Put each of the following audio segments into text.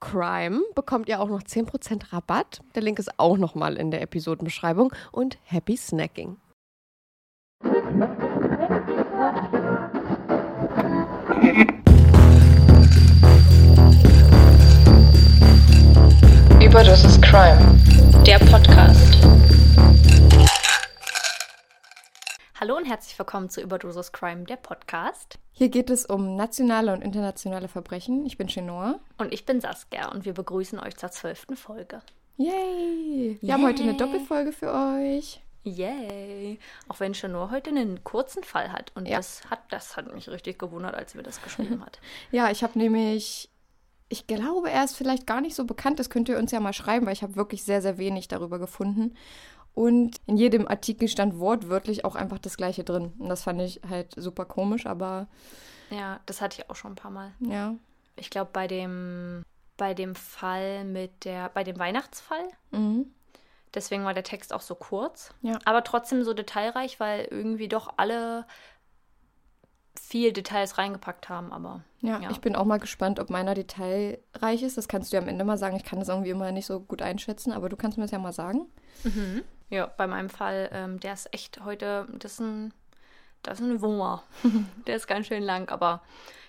CRIME bekommt ihr auch noch 10% Rabatt. Der Link ist auch nochmal in der Episodenbeschreibung. Und happy snacking. Überdosis Crime, der Podcast. Hallo und herzlich willkommen zu Überdosis Crime, der Podcast. Hier geht es um nationale und internationale Verbrechen. Ich bin Chenoa. Und ich bin Saskia und wir begrüßen euch zur zwölften Folge. Yay! Wir haben heute eine Yay. Doppelfolge für euch. Yay! Auch wenn Chanor heute einen kurzen Fall hat. Und Ja. das, hat, das hat mich richtig gewundert, als sie mir das geschrieben hat. Ja, ich habe nämlich, ich glaube, er ist vielleicht gar nicht so bekannt. Das könnt ihr uns ja mal schreiben, weil ich habe wirklich sehr, sehr wenig darüber gefunden. Und in jedem Artikel stand wortwörtlich auch einfach das Gleiche drin. Und das fand ich halt super komisch, aber Ja, das hatte ich auch schon ein paar Mal. ja. Ich glaube, bei dem, bei dem Fall mit der, bei dem Weihnachtsfall, Mhm. deswegen war der Text auch so kurz. Ja. Aber trotzdem so detailreich, weil irgendwie doch alle viel Details reingepackt haben, aber Ja, Ja. ich bin auch mal gespannt, ob meiner detailreich ist. Das kannst du ja am Ende mal sagen. Ich kann das irgendwie immer nicht so gut einschätzen, aber du kannst mir das ja mal sagen. Ja, bei meinem Fall, ähm, der ist echt heute, das ist ein Das ist ein Wummer. Der ist ganz schön lang, aber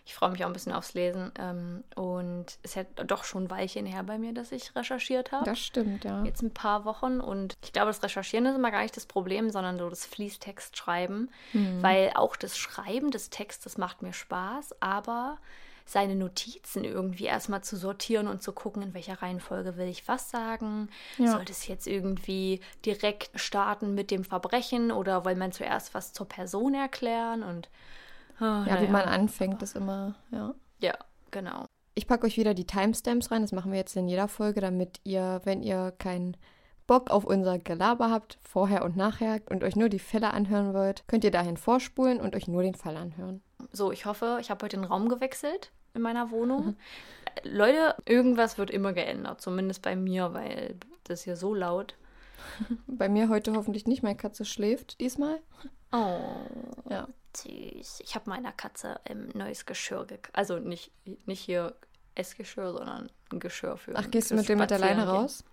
ich freue mich auch ein bisschen aufs Lesen. Ähm, und es ist ja doch schon ein Weilchen her bei mir, dass ich recherchiert habe. Das stimmt, ja. Jetzt ein paar Wochen und ich glaube, das Recherchieren ist immer gar nicht das Problem, sondern so das Fließtext-Schreiben. Weil auch das Schreiben des Textes macht mir Spaß, aber seine Notizen irgendwie erstmal zu sortieren und zu gucken, in welcher Reihenfolge will ich was sagen. Ja. Soll das jetzt irgendwie direkt starten mit dem Verbrechen oder will man zuerst was zur Person erklären und ah, Ja, wie naja. man anfängt, ist immer, ja. Ja, genau. Ich packe euch wieder die Timestamps rein. Das machen wir jetzt in jeder Folge, damit ihr, wenn ihr keinen Bock auf unser Gelaber habt, vorher und nachher und euch nur die Fälle anhören wollt, könnt ihr dahin vorspulen und euch nur den Fall anhören. So, ich hoffe, ich habe heute den Raum gewechselt in meiner Wohnung. Äh, Leute, irgendwas wird immer geändert, zumindest bei mir, weil das hier so laut. Bei mir heute hoffentlich nicht. Meine Katze schläft diesmal. Oh, Ja. süß. Ich habe meiner Katze ein neues Geschirr gekauft. Also nicht, nicht hier Essgeschirr, sondern ein Geschirr für. Ach, gehst du mit dem mit der Leine raus?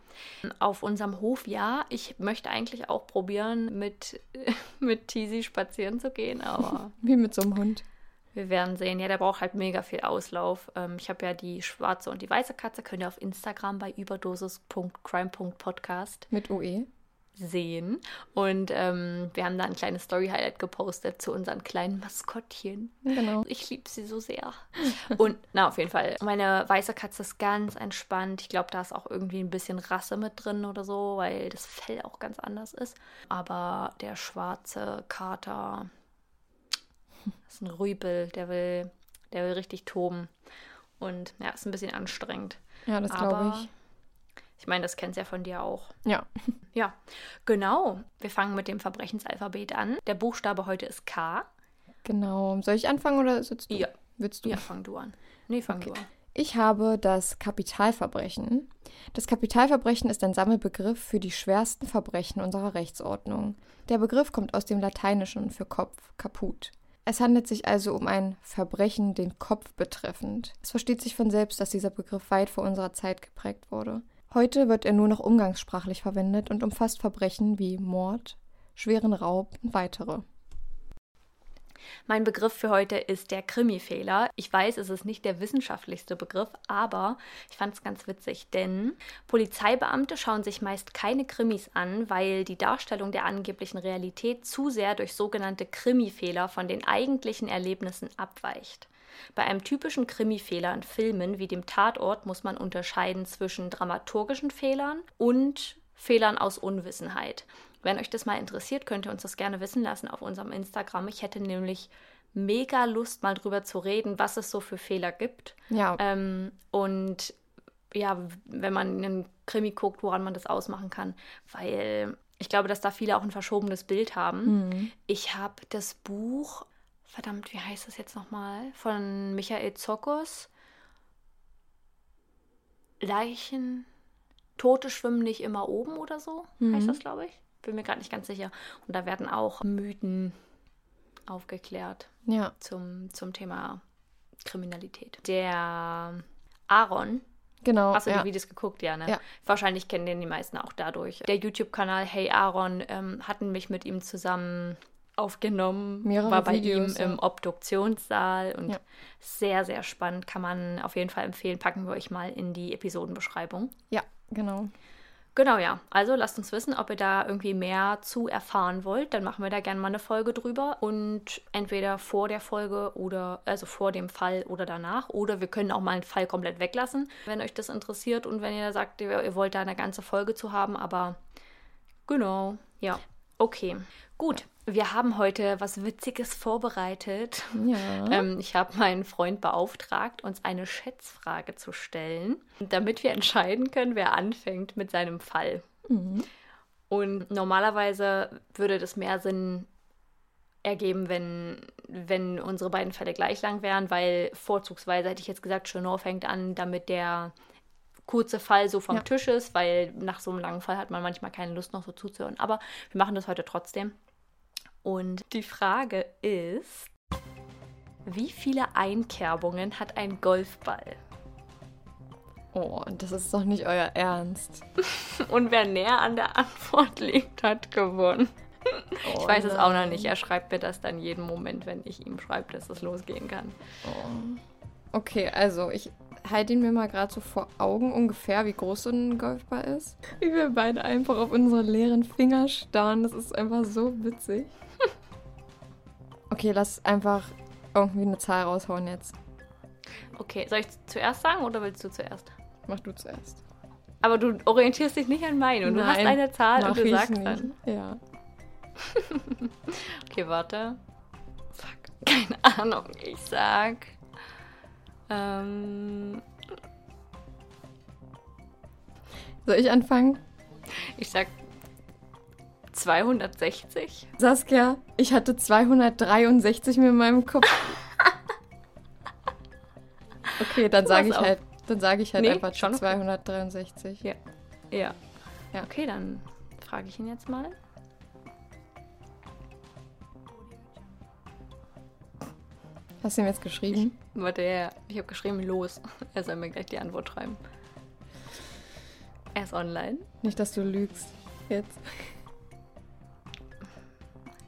Auf unserem Hof ja. Ich möchte eigentlich auch probieren, mit, mit Tizi spazieren zu gehen, aber Wie mit so einem Hund. Wir werden sehen. Ja, der braucht halt mega viel Auslauf. Ähm, ich habe ja die schwarze und die weiße Katze. Könnt ihr auf Instagram bei überdosis.crime.podcast Mit. OE. sehen. Und ähm, wir haben da ein kleines Story-Highlight gepostet zu unseren kleinen Maskottchen. Genau. Ich liebe sie so sehr. Und na, auf jeden Fall. Meine weiße Katze ist ganz entspannt. Ich glaube, da ist auch irgendwie ein bisschen Rasse mit drin oder so, weil das Fell auch ganz anders ist. Aber der schwarze Kater ist ein Rübel, der will, der will richtig toben. Und ja, ist ein bisschen anstrengend. Ja, das glaube ich. ich meine, das kennst ja von dir auch. Ja. Ja, genau. Wir fangen mit dem Verbrechensalphabet an. Der Buchstabe heute ist K. Genau. Soll ich anfangen oder sitzt du? Ja. Willst du? Ja, fang du an. Nee, fang du an. Ich habe das Kapitalverbrechen. Das Kapitalverbrechen ist ein Sammelbegriff für die schwersten Verbrechen unserer Rechtsordnung. Der Begriff kommt aus dem Lateinischen für Kopf, kaput. Es handelt sich also um ein Verbrechen den Kopf betreffend. Es versteht sich von selbst, dass dieser Begriff weit vor unserer Zeit geprägt wurde. Heute wird er nur noch umgangssprachlich verwendet und umfasst Verbrechen wie Mord, schweren Raub und weitere. Mein Begriff für heute ist der Krimifehler. Ich weiß, es ist nicht der wissenschaftlichste Begriff, aber ich fand es ganz witzig, denn Polizeibeamte schauen sich meist keine Krimis an, weil die Darstellung der angeblichen Realität zu sehr durch sogenannte Krimifehler von den eigentlichen Erlebnissen abweicht. Bei einem typischen Krimifehler in Filmen wie dem Tatort muss man unterscheiden zwischen dramaturgischen Fehlern und Fehlern aus Unwissenheit. Wenn euch das mal interessiert, könnt ihr uns das gerne wissen lassen auf unserem Instagram. Ich hätte nämlich mega Lust, mal drüber zu reden, was es so für Fehler gibt. Ja, Ähm, und ja, wenn man einen Krimi guckt, woran man das ausmachen kann. Weil ich glaube, dass da viele auch ein verschobenes Bild haben. Ich habe das Buch, verdammt, wie heißt das jetzt nochmal? Von Michael Zokos. Leichen. Tote schwimmen nicht immer oben oder so, heißt das, glaube ich. Bin mir gerade nicht ganz sicher. Und da werden auch Mythen aufgeklärt ja. zum, zum Thema Kriminalität. Der Aaron, Genau. hast du ja. die Videos geguckt? Ja, ne? Ja. Wahrscheinlich kennen den die meisten auch dadurch. Der YouTube-Kanal Hey Aaron ähm, hatten mich mit ihm zusammen aufgenommen, Mehrere war bei Videos, ihm ja. im Obduktionssaal und Ja. sehr, sehr spannend, kann man auf jeden Fall empfehlen. Packen wir euch mal in die Episodenbeschreibung. Ja, genau. Genau, ja. Also lasst uns wissen, ob ihr da irgendwie mehr zu erfahren wollt. Dann machen wir da gerne mal eine Folge drüber. Und entweder vor der Folge oder, also vor dem Fall oder danach. Oder wir können auch mal einen Fall komplett weglassen, wenn euch das interessiert. Und wenn ihr sagt, ihr, ihr wollt da eine ganze Folge zu haben. Aber genau, ja. Okay, gut. Wir haben heute was Witziges vorbereitet. Ja. Ähm, ich habe meinen Freund beauftragt, uns eine Schätzfrage zu stellen, damit wir entscheiden können, wer anfängt mit seinem Fall. Und normalerweise würde das mehr Sinn ergeben, wenn, wenn unsere beiden Fälle gleich lang wären, weil vorzugsweise hätte ich jetzt gesagt, Chenor fängt an, damit der kurze Fall so vom Ja. Tisch ist, weil nach so einem langen Fall hat man manchmal keine Lust noch so zuzuhören. Aber wir machen das heute trotzdem. Und die Frage ist, wie viele Einkerbungen hat ein Golfball? Oh, das ist doch nicht euer Ernst. Und wer näher an der Antwort liegt, hat gewonnen. ich weiß es auch noch nicht. Er schreibt mir das dann jeden Moment, wenn ich ihm schreibe, dass es losgehen kann. Oh. Okay, also ich halte ihn mir mal gerade so vor Augen ungefähr, wie groß so ein Golfball ist. Wie wir beide einfach auf unsere leeren Finger starren. Das ist einfach so witzig. Okay, lass einfach irgendwie eine Zahl raushauen jetzt. Okay, soll ich zuerst sagen oder willst du zuerst? Mach du zuerst. Aber du orientierst dich nicht an meine und du hast Nein, eine Zahl und du sagst nicht. dann. Ja. Okay, warte. Fuck, keine Ahnung. Ich sag. Ähm, Soll ich anfangen? ich sag 260. Saskia, ich hatte 263 mir in meinem Kopf. Okay, dann sage ich halt, dann sage ich halt Nee, einfach schon okay. 263. Ja. Ja. Ja. Okay, dann frage ich ihn jetzt mal. Hast du ihm jetzt geschrieben? Warte, ja, ich habe geschrieben, los. Er soll mir gleich die Antwort schreiben. Er ist online. Nicht, dass du lügst. Jetzt.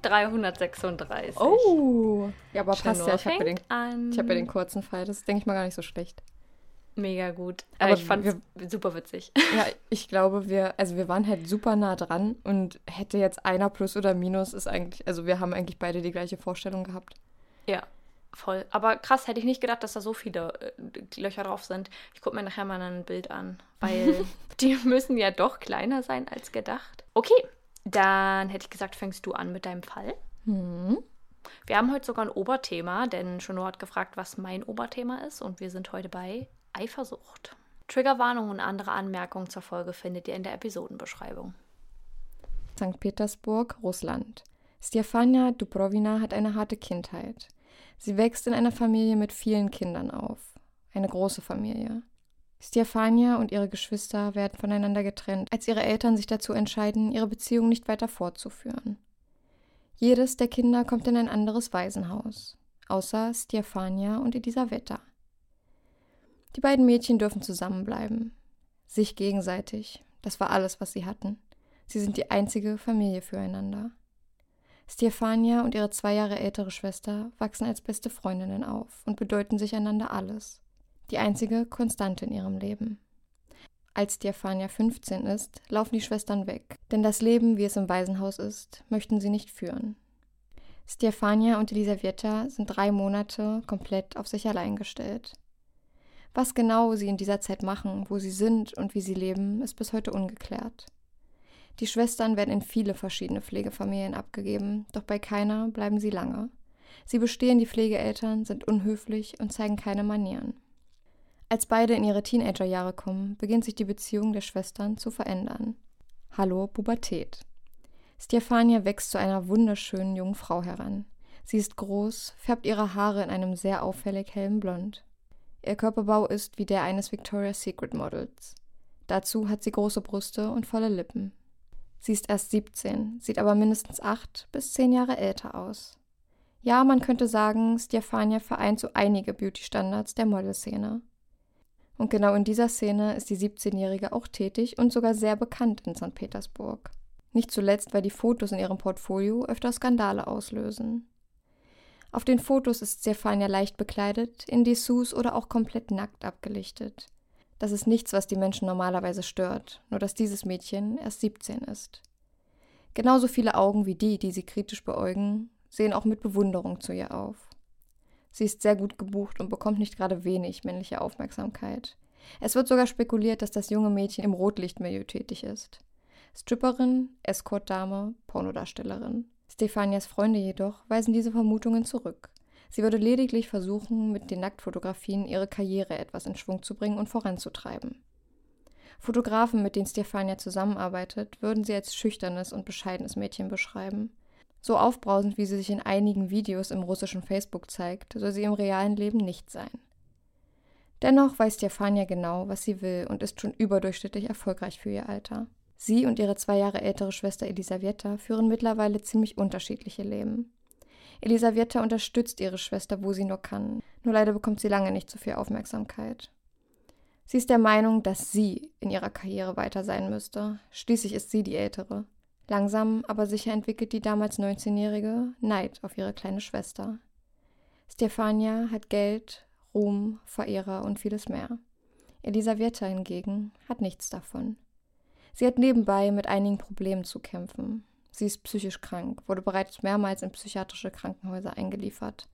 336. Oh! Ja, aber passt Chanor ja. Ich habe ja, hab ja den kurzen Pfeil. Das ist, denke ich mal, gar nicht so schlecht. Mega gut. Aber Aber ich fand wir- super witzig. Ja, ich glaube, wir, also wir waren halt super nah dran und hätte jetzt einer plus oder minus ist eigentlich, also wir haben eigentlich beide die gleiche Vorstellung gehabt. Ja, voll. Aber krass, hätte ich nicht gedacht, dass da so viele äh, Löcher drauf sind. Ich gucke mir nachher mal ein Bild an, weil die müssen ja doch kleiner sein als gedacht. Okay, dann hätte ich gesagt, fängst du an mit deinem Fall. Hm. Wir haben heute sogar ein Oberthema, denn Shono hat gefragt, was mein Oberthema ist und wir sind heute bei Eifersucht. Triggerwarnungen und andere Anmerkungen zur Folge findet ihr in der Episodenbeschreibung. St. Petersburg, Russland. Stefania Dubrovina hat eine harte Kindheit. Sie wächst in einer Familie mit vielen Kindern auf. Eine große Familie. Stefania und ihre Geschwister werden voneinander getrennt, als ihre Eltern sich dazu entscheiden, ihre Beziehung nicht weiter fortzuführen. Jedes der Kinder kommt in ein anderes Waisenhaus, außer Stefania und Elisaveta. Die beiden Mädchen dürfen zusammenbleiben. Sich gegenseitig, das war alles, was sie hatten. Sie sind die einzige Familie füreinander. Stefania und ihre zwei Jahre ältere Schwester wachsen als beste Freundinnen auf und bedeuten sich einander alles. Die einzige Konstante in ihrem Leben. Als Stefania 15 ist, laufen die Schwestern weg, denn das Leben, wie es im Waisenhaus ist, möchten sie nicht führen. Stefania und Elisaveta sind drei Monate komplett auf sich allein gestellt. Was genau sie in dieser Zeit machen, wo sie sind und wie sie leben, ist bis heute ungeklärt. Die Schwestern werden in viele verschiedene Pflegefamilien abgegeben, doch bei keiner bleiben sie lange. Sie bestehen die Pflegeeltern, sind unhöflich und zeigen keine Manieren. Als beide in ihre Teenagerjahre kommen, beginnt sich die Beziehung der Schwestern zu verändern. Hallo Pubertät. Stefania wächst zu einer wunderschönen jungen Frau heran. Sie ist groß, färbt ihre Haare in einem sehr auffällig hellen Blond. Ihr Körperbau ist wie der eines Victoria's Secret Models. Dazu hat sie große Brüste und volle Lippen. Sie ist erst 17, sieht aber mindestens acht bis zehn Jahre älter aus. Ja, man könnte sagen, Stefania vereint so einige Beauty-Standards der Modelszene. Und genau in dieser Szene ist die 17-Jährige auch tätig und sogar sehr bekannt in St. Petersburg. Nicht zuletzt, weil die Fotos in ihrem Portfolio öfter Skandale auslösen. Auf den Fotos ist Stefania leicht bekleidet, in Dessous oder auch komplett nackt abgelichtet. Das ist nichts, was die Menschen normalerweise stört, nur dass dieses Mädchen erst 17 ist. Genauso viele Augen wie die, die sie kritisch beäugen, sehen auch mit Bewunderung zu ihr auf. Sie ist sehr gut gebucht und bekommt nicht gerade wenig männliche Aufmerksamkeit. Es wird sogar spekuliert, dass das junge Mädchen im Rotlichtmilieu tätig ist. Stripperin, Escortdame, Pornodarstellerin. Stefanias Freunde jedoch weisen diese Vermutungen zurück. Sie würde lediglich versuchen, mit den Nacktfotografien ihre Karriere etwas in Schwung zu bringen und voranzutreiben. Fotografen, mit denen Stefania zusammenarbeitet, würden sie als schüchternes und bescheidenes Mädchen beschreiben. So aufbrausend, wie sie sich in einigen Videos im russischen Facebook zeigt, soll sie im realen Leben nicht sein. Dennoch weiß Stefania genau, was sie will und ist schon überdurchschnittlich erfolgreich für ihr Alter. Sie und ihre zwei Jahre ältere Schwester Elisaveta führen mittlerweile ziemlich unterschiedliche Leben. Elisaveta unterstützt ihre Schwester, wo sie nur kann, nur leider bekommt sie lange nicht so viel Aufmerksamkeit. Sie ist der Meinung, dass sie in ihrer Karriere weiter sein müsste. Schließlich ist sie die Ältere. Langsam aber sicher entwickelt die damals 19-Jährige Neid auf ihre kleine Schwester. Stefania hat Geld, Ruhm, Verehrer und vieles mehr. Elisaveta hingegen hat nichts davon. Sie hat nebenbei mit einigen Problemen zu kämpfen. Sie ist psychisch krank, wurde bereits mehrmals in psychiatrische Krankenhäuser eingeliefert.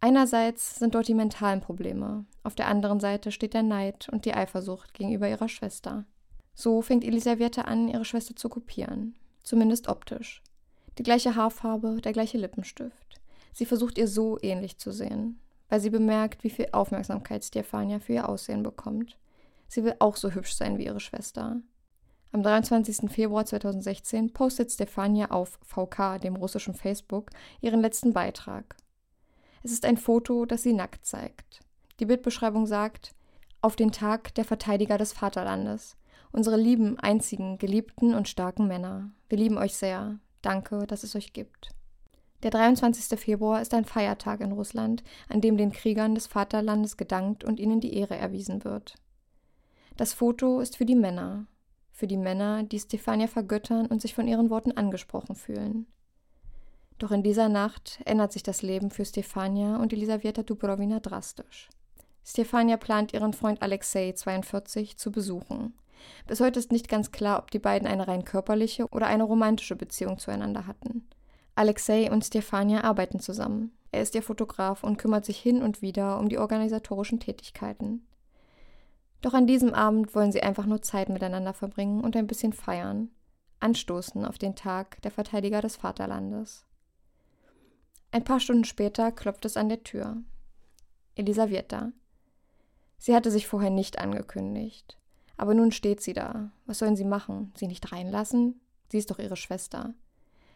Einerseits sind dort die mentalen Probleme, auf der anderen Seite steht der Neid und die Eifersucht gegenüber ihrer Schwester. So fängt Elisaveta an, ihre Schwester zu kopieren, zumindest optisch. Die gleiche Haarfarbe, der gleiche Lippenstift. Sie versucht ihr so ähnlich zu sehen, weil sie bemerkt, wie viel Aufmerksamkeit Stefania für ihr Aussehen bekommt. Sie will auch so hübsch sein wie ihre Schwester. Am 23. Februar 2016 postet Stefania auf VK, dem russischen Facebook, ihren letzten Beitrag. Es ist ein Foto, das sie nackt zeigt. Die Bildbeschreibung sagt, auf den Tag der Verteidiger des Vaterlandes. Unsere lieben, einzigen, geliebten und starken Männer. Wir lieben euch sehr. Danke, dass es euch gibt. Der 23. Februar ist ein Feiertag in Russland, an dem den Kriegern des Vaterlandes gedankt und ihnen die Ehre erwiesen wird. Das Foto ist für die Männer, für die Männer, die Stefania vergöttern und sich von ihren Worten angesprochen fühlen. Doch in dieser Nacht ändert sich das Leben für Stefania und Elisaveta Dubrovina drastisch. Stefania plant ihren Freund Alexei, 42, zu besuchen. Bis heute ist nicht ganz klar, ob die beiden eine rein körperliche oder eine romantische Beziehung zueinander hatten. Alexei und Stefania arbeiten zusammen. Er ist ihr Fotograf und kümmert sich hin und wieder um die organisatorischen Tätigkeiten. Doch an diesem Abend wollen sie einfach nur Zeit miteinander verbringen und ein bisschen feiern, anstoßen auf den Tag der Verteidiger des Vaterlandes. Ein paar Stunden später klopft es an der Tür. Elisaveta. Sie hatte sich vorher nicht angekündigt. Aber nun steht sie da. Was sollen sie machen? Sie nicht reinlassen? Sie ist doch ihre Schwester.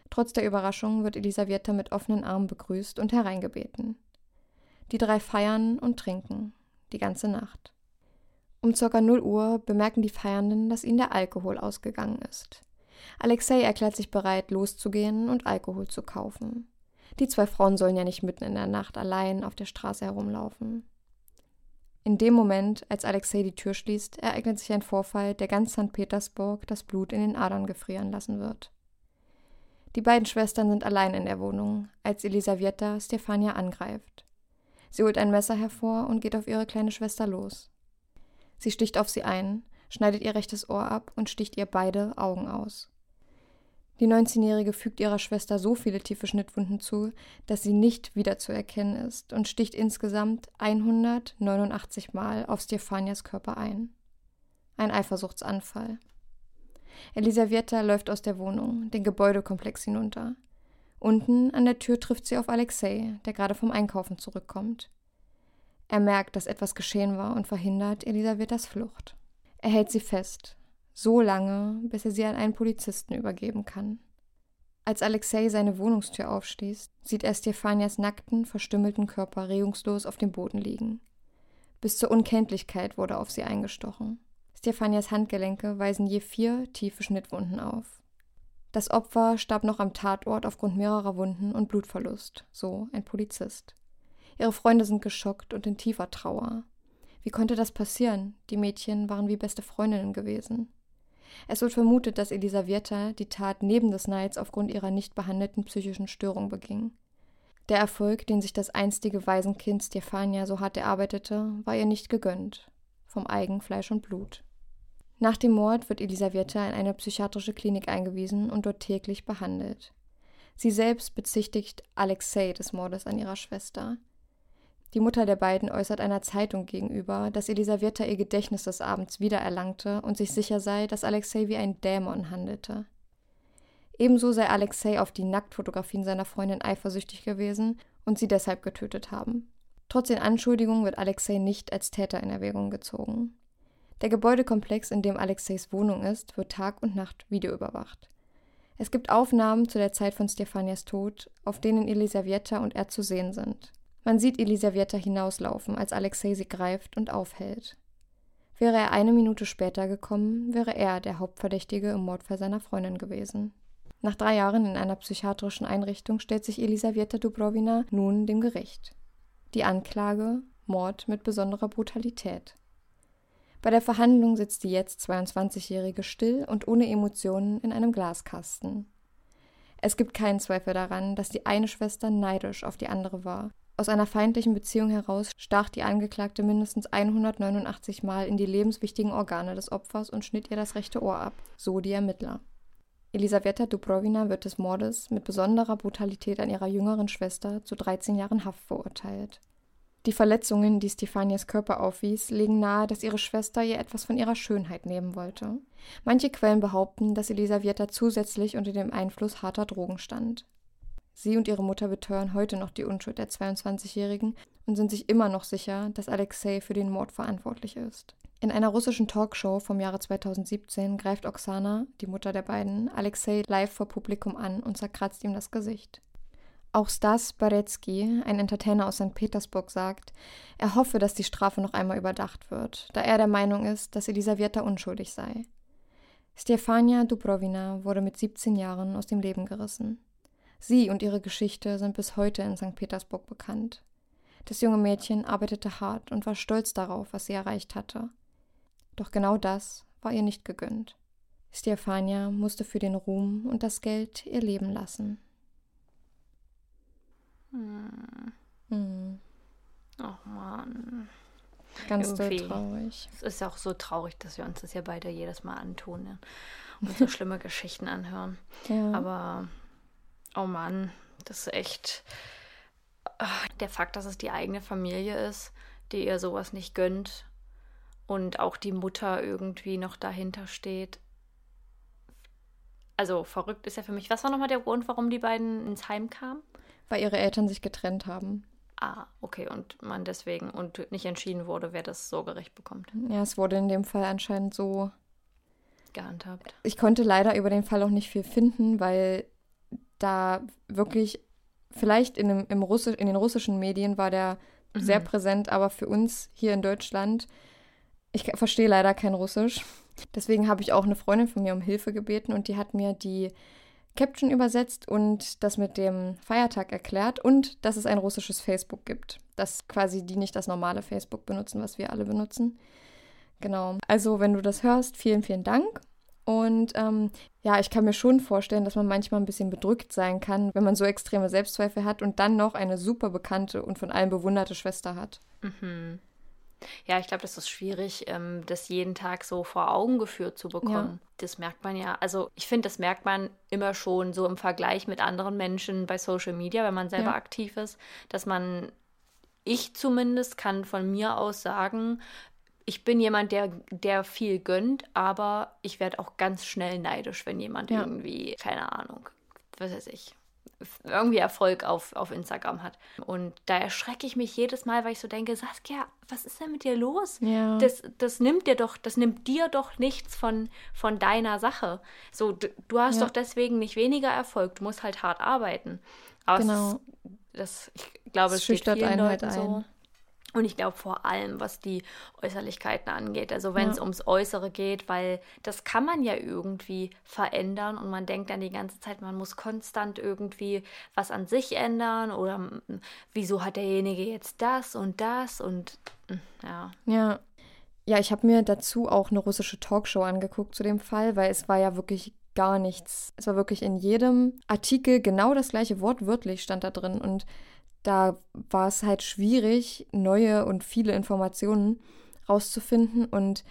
Trotz der Überraschung wird Elisaveta mit offenen Armen begrüßt und hereingebeten. Die drei feiern und trinken. Die ganze Nacht. Um ca. 0 Uhr bemerken die Feiernden, dass ihnen der Alkohol ausgegangen ist. Alexei erklärt sich bereit, loszugehen und Alkohol zu kaufen. Die zwei Frauen sollen ja nicht mitten in der Nacht allein auf der Straße herumlaufen. In dem Moment, als Alexei die Tür schließt, ereignet sich ein Vorfall, der ganz St. Petersburg das Blut in den Adern gefrieren lassen wird. Die beiden Schwestern sind allein in der Wohnung, als Elisaveta Stefania angreift. Sie holt ein Messer hervor und geht auf ihre kleine Schwester los. Sie sticht auf sie ein, schneidet ihr rechtes Ohr ab und sticht ihr beide Augen aus. Die 19-Jährige fügt ihrer Schwester so viele tiefe Schnittwunden zu, dass sie nicht wiederzuerkennen ist und sticht insgesamt 189 Mal auf Stefanias Körper ein. Ein Eifersuchtsanfall. Elisaveta läuft aus der Wohnung, den Gebäudekomplex hinunter. Unten an der Tür trifft sie auf Alexei, der gerade vom Einkaufen zurückkommt. Er merkt, dass etwas geschehen war und verhindert Elisavetas Flucht. Er hält sie fest, so lange, bis er sie an einen Polizisten übergeben kann. Als Alexei seine Wohnungstür aufschließt, sieht er Stefanias nackten, verstümmelten Körper regungslos auf dem Boden liegen. Bis zur Unkenntlichkeit wurde auf sie eingestochen. Stefanias Handgelenke weisen je vier tiefe Schnittwunden auf. Das Opfer starb noch am Tatort aufgrund mehrerer Wunden und Blutverlust, so ein Polizist. Ihre Freunde sind geschockt und in tiefer Trauer. Wie konnte das passieren? Die Mädchen waren wie beste Freundinnen gewesen. Es wird vermutet, dass Elisaveta die Tat neben des Neids aufgrund ihrer nicht behandelten psychischen Störung beging. Der Erfolg, den sich das einstige Waisenkind Stefania so hart erarbeitete, war ihr nicht gegönnt. Vom Eigen Fleisch und Blut. Nach dem Mord wird Elisaveta in eine psychiatrische Klinik eingewiesen und dort täglich behandelt. Sie selbst bezichtigt Alexei des Mordes an ihrer Schwester. Die Mutter der beiden äußert einer Zeitung gegenüber, dass Elisaveta ihr Gedächtnis des Abends wiedererlangte und sich sicher sei, dass Alexei wie ein Dämon handelte. Ebenso sei Alexei auf die Nacktfotografien seiner Freundin eifersüchtig gewesen und sie deshalb getötet haben. Trotz den Anschuldigungen wird Alexei nicht als Täter in Erwägung gezogen. Der Gebäudekomplex, in dem Alexeis Wohnung ist, wird Tag und Nacht videoüberwacht. Es gibt Aufnahmen zu der Zeit von Stefanias Tod, auf denen Elisaveta und er zu sehen sind. Man sieht Elisaveta hinauslaufen, als Alexei sie greift und aufhält. Wäre er eine Minute später gekommen, wäre er der Hauptverdächtige im Mordfall seiner Freundin gewesen. Nach drei Jahren in einer psychiatrischen Einrichtung stellt sich Elisaveta Dubrovina nun dem Gericht. Die Anklage Mord mit besonderer Brutalität. Bei der Verhandlung sitzt die jetzt 22-Jährige still und ohne Emotionen in einem Glaskasten. Es gibt keinen Zweifel daran, dass die eine Schwester neidisch auf die andere war. Aus einer feindlichen Beziehung heraus stach die Angeklagte mindestens 189 Mal in die lebenswichtigen Organe des Opfers und schnitt ihr das rechte Ohr ab, so die Ermittler. Elisaveta Dubrovina wird des Mordes mit besonderer Brutalität an ihrer jüngeren Schwester zu 13 Jahren Haft verurteilt. Die Verletzungen, die Stefanias Körper aufwies, legen nahe, dass ihre Schwester ihr etwas von ihrer Schönheit nehmen wollte. Manche Quellen behaupten, dass Elisaveta zusätzlich unter dem Einfluss harter Drogen stand. Sie und ihre Mutter beteuern heute noch die Unschuld der 22-Jährigen und sind sich immer noch sicher, dass Alexei für den Mord verantwortlich ist. In einer russischen Talkshow vom Jahre 2017 greift Oksana, die Mutter der beiden, Alexei live vor Publikum an und zerkratzt ihm das Gesicht. Auch Stas Barecki, ein Entertainer aus St. Petersburg, sagt, er hoffe, dass die Strafe noch einmal überdacht wird, da er der Meinung ist, dass Elisaveta unschuldig sei. Stefania Dubrovina wurde mit 17 Jahren aus dem Leben gerissen. Sie und ihre Geschichte sind bis heute in St. Petersburg bekannt. Das junge Mädchen arbeitete hart und war stolz darauf, was sie erreicht hatte. Doch genau das war ihr nicht gegönnt. Stefania musste für den Ruhm und das Geld ihr Leben lassen. Hm. Hm. Ach man. Ganz Irgendwie. doll traurig. Es ist auch so traurig, dass wir uns das ja beide jedes Mal antun ne? und so schlimme Geschichten anhören. Ja. Aber, oh Mann, das ist echt ah, der Fakt, dass es die eigene Familie ist, die ihr sowas nicht gönnt und auch die Mutter irgendwie noch dahinter steht. Also verrückt ist ja für mich. Was war nochmal der Grund, warum die beiden ins Heim kamen? weil ihre Eltern sich getrennt haben. Ah, okay, und man deswegen und nicht entschieden wurde, wer das Sorgerecht bekommt. Ja, es wurde in dem Fall anscheinend so. Gehandhabt. Ich konnte leider über den Fall auch nicht viel finden, weil da wirklich, vielleicht in, dem, im Russi in den russischen Medien war der Mhm. sehr präsent, aber für uns hier in Deutschland, ich verstehe leider kein Russisch. Deswegen habe ich auch eine Freundin von mir um Hilfe gebeten und die hat mir die Caption übersetzt und das mit dem Feiertag erklärt und dass es ein russisches Facebook gibt. Dass quasi die nicht das normale Facebook benutzen, was wir alle benutzen. Genau. Also, wenn du das hörst, vielen, vielen Dank. Und ähm, ja, ich kann mir schon vorstellen, dass man manchmal ein bisschen bedrückt sein kann, wenn man so extreme Selbstzweifel hat und dann noch eine super bekannte und von allen bewunderte Schwester hat. Mhm. Ja, ich glaube, das ist schwierig, ähm, das jeden Tag so vor Augen geführt zu bekommen. Das merkt man ja. Also ich finde, das merkt man immer schon so im Vergleich mit anderen Menschen bei Social Media, wenn man selber Ja. aktiv ist, dass man, ich zumindest kann von mir aus sagen, ich bin jemand, der, der viel gönnt, aber ich werde auch ganz schnell neidisch, wenn jemand Ja. irgendwie, keine Ahnung, was weiß ich, irgendwie Erfolg auf, auf Instagram hat. Und da erschrecke ich mich jedes Mal, weil ich so denke, Saskia, was ist denn mit dir los? Ja. Das, das nimmt dir doch, das nimmt dir doch nichts von, von deiner Sache. So, du, du hast Ja. doch deswegen nicht weniger Erfolg, du musst halt hart arbeiten. Aber Genau. es das, ich glaube, Es es steht schüchtert vielen halt Leuten so. Und ich glaube vor allem, was die Äußerlichkeiten angeht, also wenn es Ja. ums Äußere geht, weil das kann man ja irgendwie verändern und man denkt dann die ganze Zeit, man muss konstant irgendwie was an sich ändern oder wieso hat derjenige jetzt das und das und mm, ja. Ja. Ja, ich habe mir dazu auch eine russische Talkshow angeguckt zu dem Fall, weil es war ja wirklich gar nichts. Es war wirklich in jedem Artikel genau das gleiche Wort wörtlich stand da drin und da war es halt schwierig, neue und viele Informationen rauszufinden und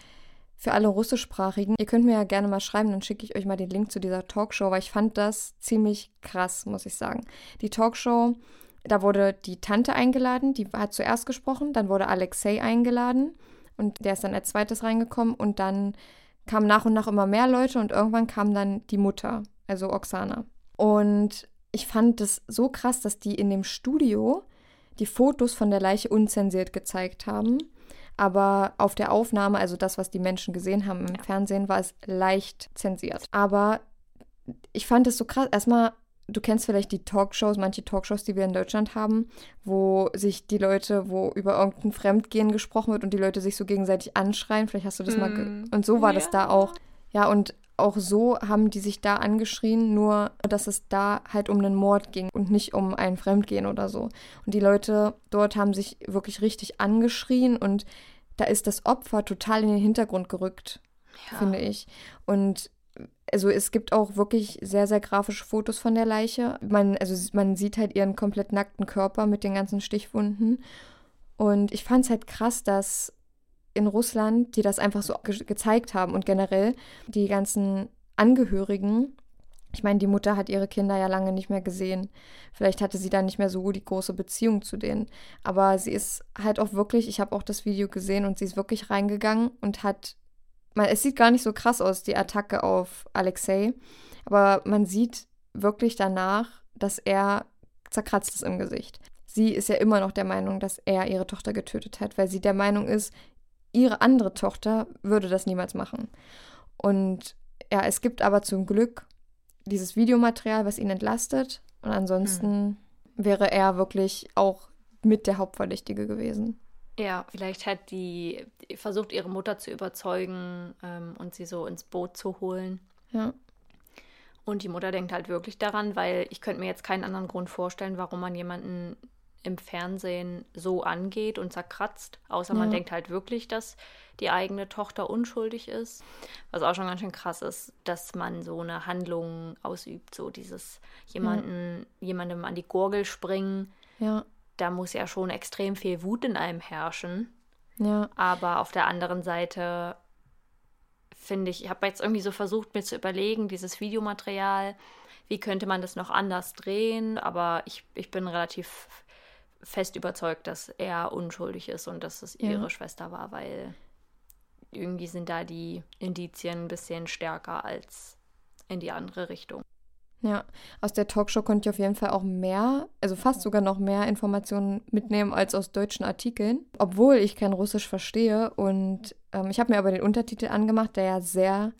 für alle russischsprachigen, ihr könnt mir ja gerne mal schreiben, dann schicke ich euch mal den Link zu dieser Talkshow, weil ich fand das ziemlich krass, muss ich sagen. Die Talkshow, da wurde die Tante eingeladen, die hat zuerst gesprochen, dann wurde Alexei eingeladen und der ist dann als zweites reingekommen und dann kamen nach und nach immer mehr Leute und irgendwann kam dann die Mutter, also Oksana. Und ich fand das so krass, dass die in dem Studio die Fotos von der Leiche unzensiert gezeigt haben. Aber auf der Aufnahme, also das, was die Menschen gesehen haben im Fernsehen, war es leicht zensiert. Aber ich fand es so krass. Erstmal, du kennst vielleicht die Talkshows, manche Talkshows, die wir in Deutschland haben, wo sich die Leute, wo über irgendein Fremdgehen gesprochen wird und die Leute sich so gegenseitig anschreien. Vielleicht hast du das mal. Ge Mm. und so war das da auch. Ja, und auch so haben die sich da angeschrien, nur dass es da halt um einen Mord ging und nicht um ein Fremdgehen oder so. Und die Leute dort haben sich wirklich richtig angeschrien und da ist das Opfer total in den Hintergrund gerückt, Ja. finde ich. Und also es gibt auch wirklich sehr, sehr grafische Fotos von der Leiche. Man, also man sieht halt ihren komplett nackten Körper mit den ganzen Stichwunden. Und ich fand es halt krass, dass in Russland die das einfach so ge gezeigt haben und generell die ganzen Angehörigen. Ich meine, die Mutter hat ihre Kinder ja lange nicht mehr gesehen. Vielleicht hatte sie dann nicht mehr so die große Beziehung zu denen. Aber sie ist halt auch wirklich, ich habe auch das Video gesehen und sie ist wirklich reingegangen und hat, man, es sieht gar nicht so krass aus, die Attacke auf Alexei. Aber man sieht wirklich danach, dass er zerkratzt ist im Gesicht. Sie ist ja immer noch der Meinung, dass er ihre Tochter getötet hat, weil sie der Meinung ist, ihre andere Tochter würde das niemals machen. Und ja, es gibt aber zum Glück dieses Videomaterial, was ihn entlastet. Und ansonsten wäre er wirklich auch mit der Hauptverdächtige gewesen. Ja, vielleicht hat die versucht, ihre Mutter zu überzeugen ähm, und sie so ins Boot zu holen. Ja. Und die Mutter denkt halt wirklich daran, weil ich könnte mir jetzt keinen anderen Grund vorstellen, warum man jemanden im Fernsehen so angeht und zerkratzt, außer man Ja. denkt halt wirklich, dass die eigene Tochter unschuldig ist. Was auch schon ganz schön krass ist, dass man so eine Handlung ausübt, so dieses jemanden, jemandem an die Gurgel springen. Ja. Da muss ja schon extrem viel Wut in einem herrschen. Ja. Aber auf der anderen Seite finde ich, ich habe jetzt irgendwie so versucht, mir zu überlegen, dieses Videomaterial, wie könnte man das noch anders drehen, aber ich, ich bin relativ fest überzeugt, dass er unschuldig ist und dass es Ja. ihre Schwester war, weil irgendwie sind da die Indizien ein bisschen stärker als in die andere Richtung. Ja, aus der Talkshow konnte ich auf jeden Fall auch mehr, also fast sogar noch mehr Informationen mitnehmen als aus deutschen Artikeln, obwohl ich kein Russisch verstehe. Und ähm, ich habe mir aber den Untertitel angemacht, der ja sehr,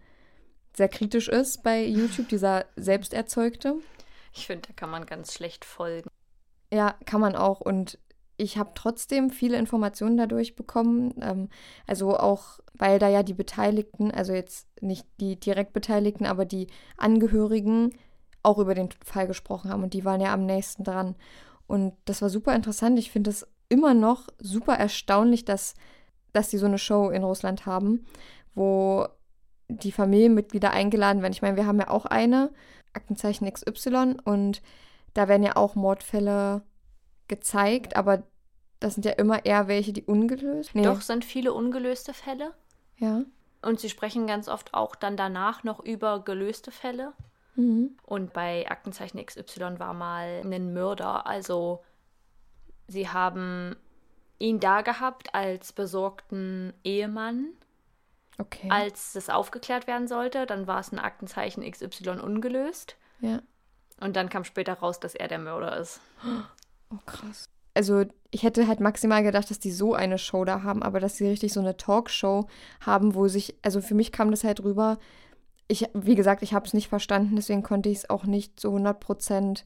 sehr kritisch ist bei YouTube, dieser selbsterzeugte. Ich finde, da kann man ganz schlecht folgen. Ja, kann man auch. Und ich habe trotzdem viele Informationen dadurch bekommen. Ähm, also auch, weil da ja die Beteiligten, also jetzt nicht die direkt Beteiligten, aber die Angehörigen auch über den Fall gesprochen haben und die waren ja am nächsten dran. Und das war super interessant. Ich finde es immer noch super erstaunlich, dass, dass die so eine Show in Russland haben, wo die Familienmitglieder eingeladen werden. Ich meine, wir haben ja auch eine, Aktenzeichen XY, und da werden ja auch Mordfälle gezeigt, aber das sind ja immer eher welche, die ungelöst. Nee. Doch sind viele ungelöste Fälle. Ja. Und sie sprechen ganz oft auch dann danach noch über gelöste Fälle. Mhm. Und bei Aktenzeichen XY war mal ein Mörder. Also sie haben ihn da gehabt als besorgten Ehemann, Okay. als das aufgeklärt werden sollte. Dann war es ein Aktenzeichen XY ungelöst. ja. Und dann kam später raus, dass er der Mörder ist. Oh, krass. Also, ich hätte halt maximal gedacht, dass die so eine Show da haben, aber dass sie richtig so eine Talkshow haben, wo sich, also für mich kam das halt rüber. Ich, wie gesagt, ich habe es nicht verstanden, deswegen konnte ich es auch nicht so 100%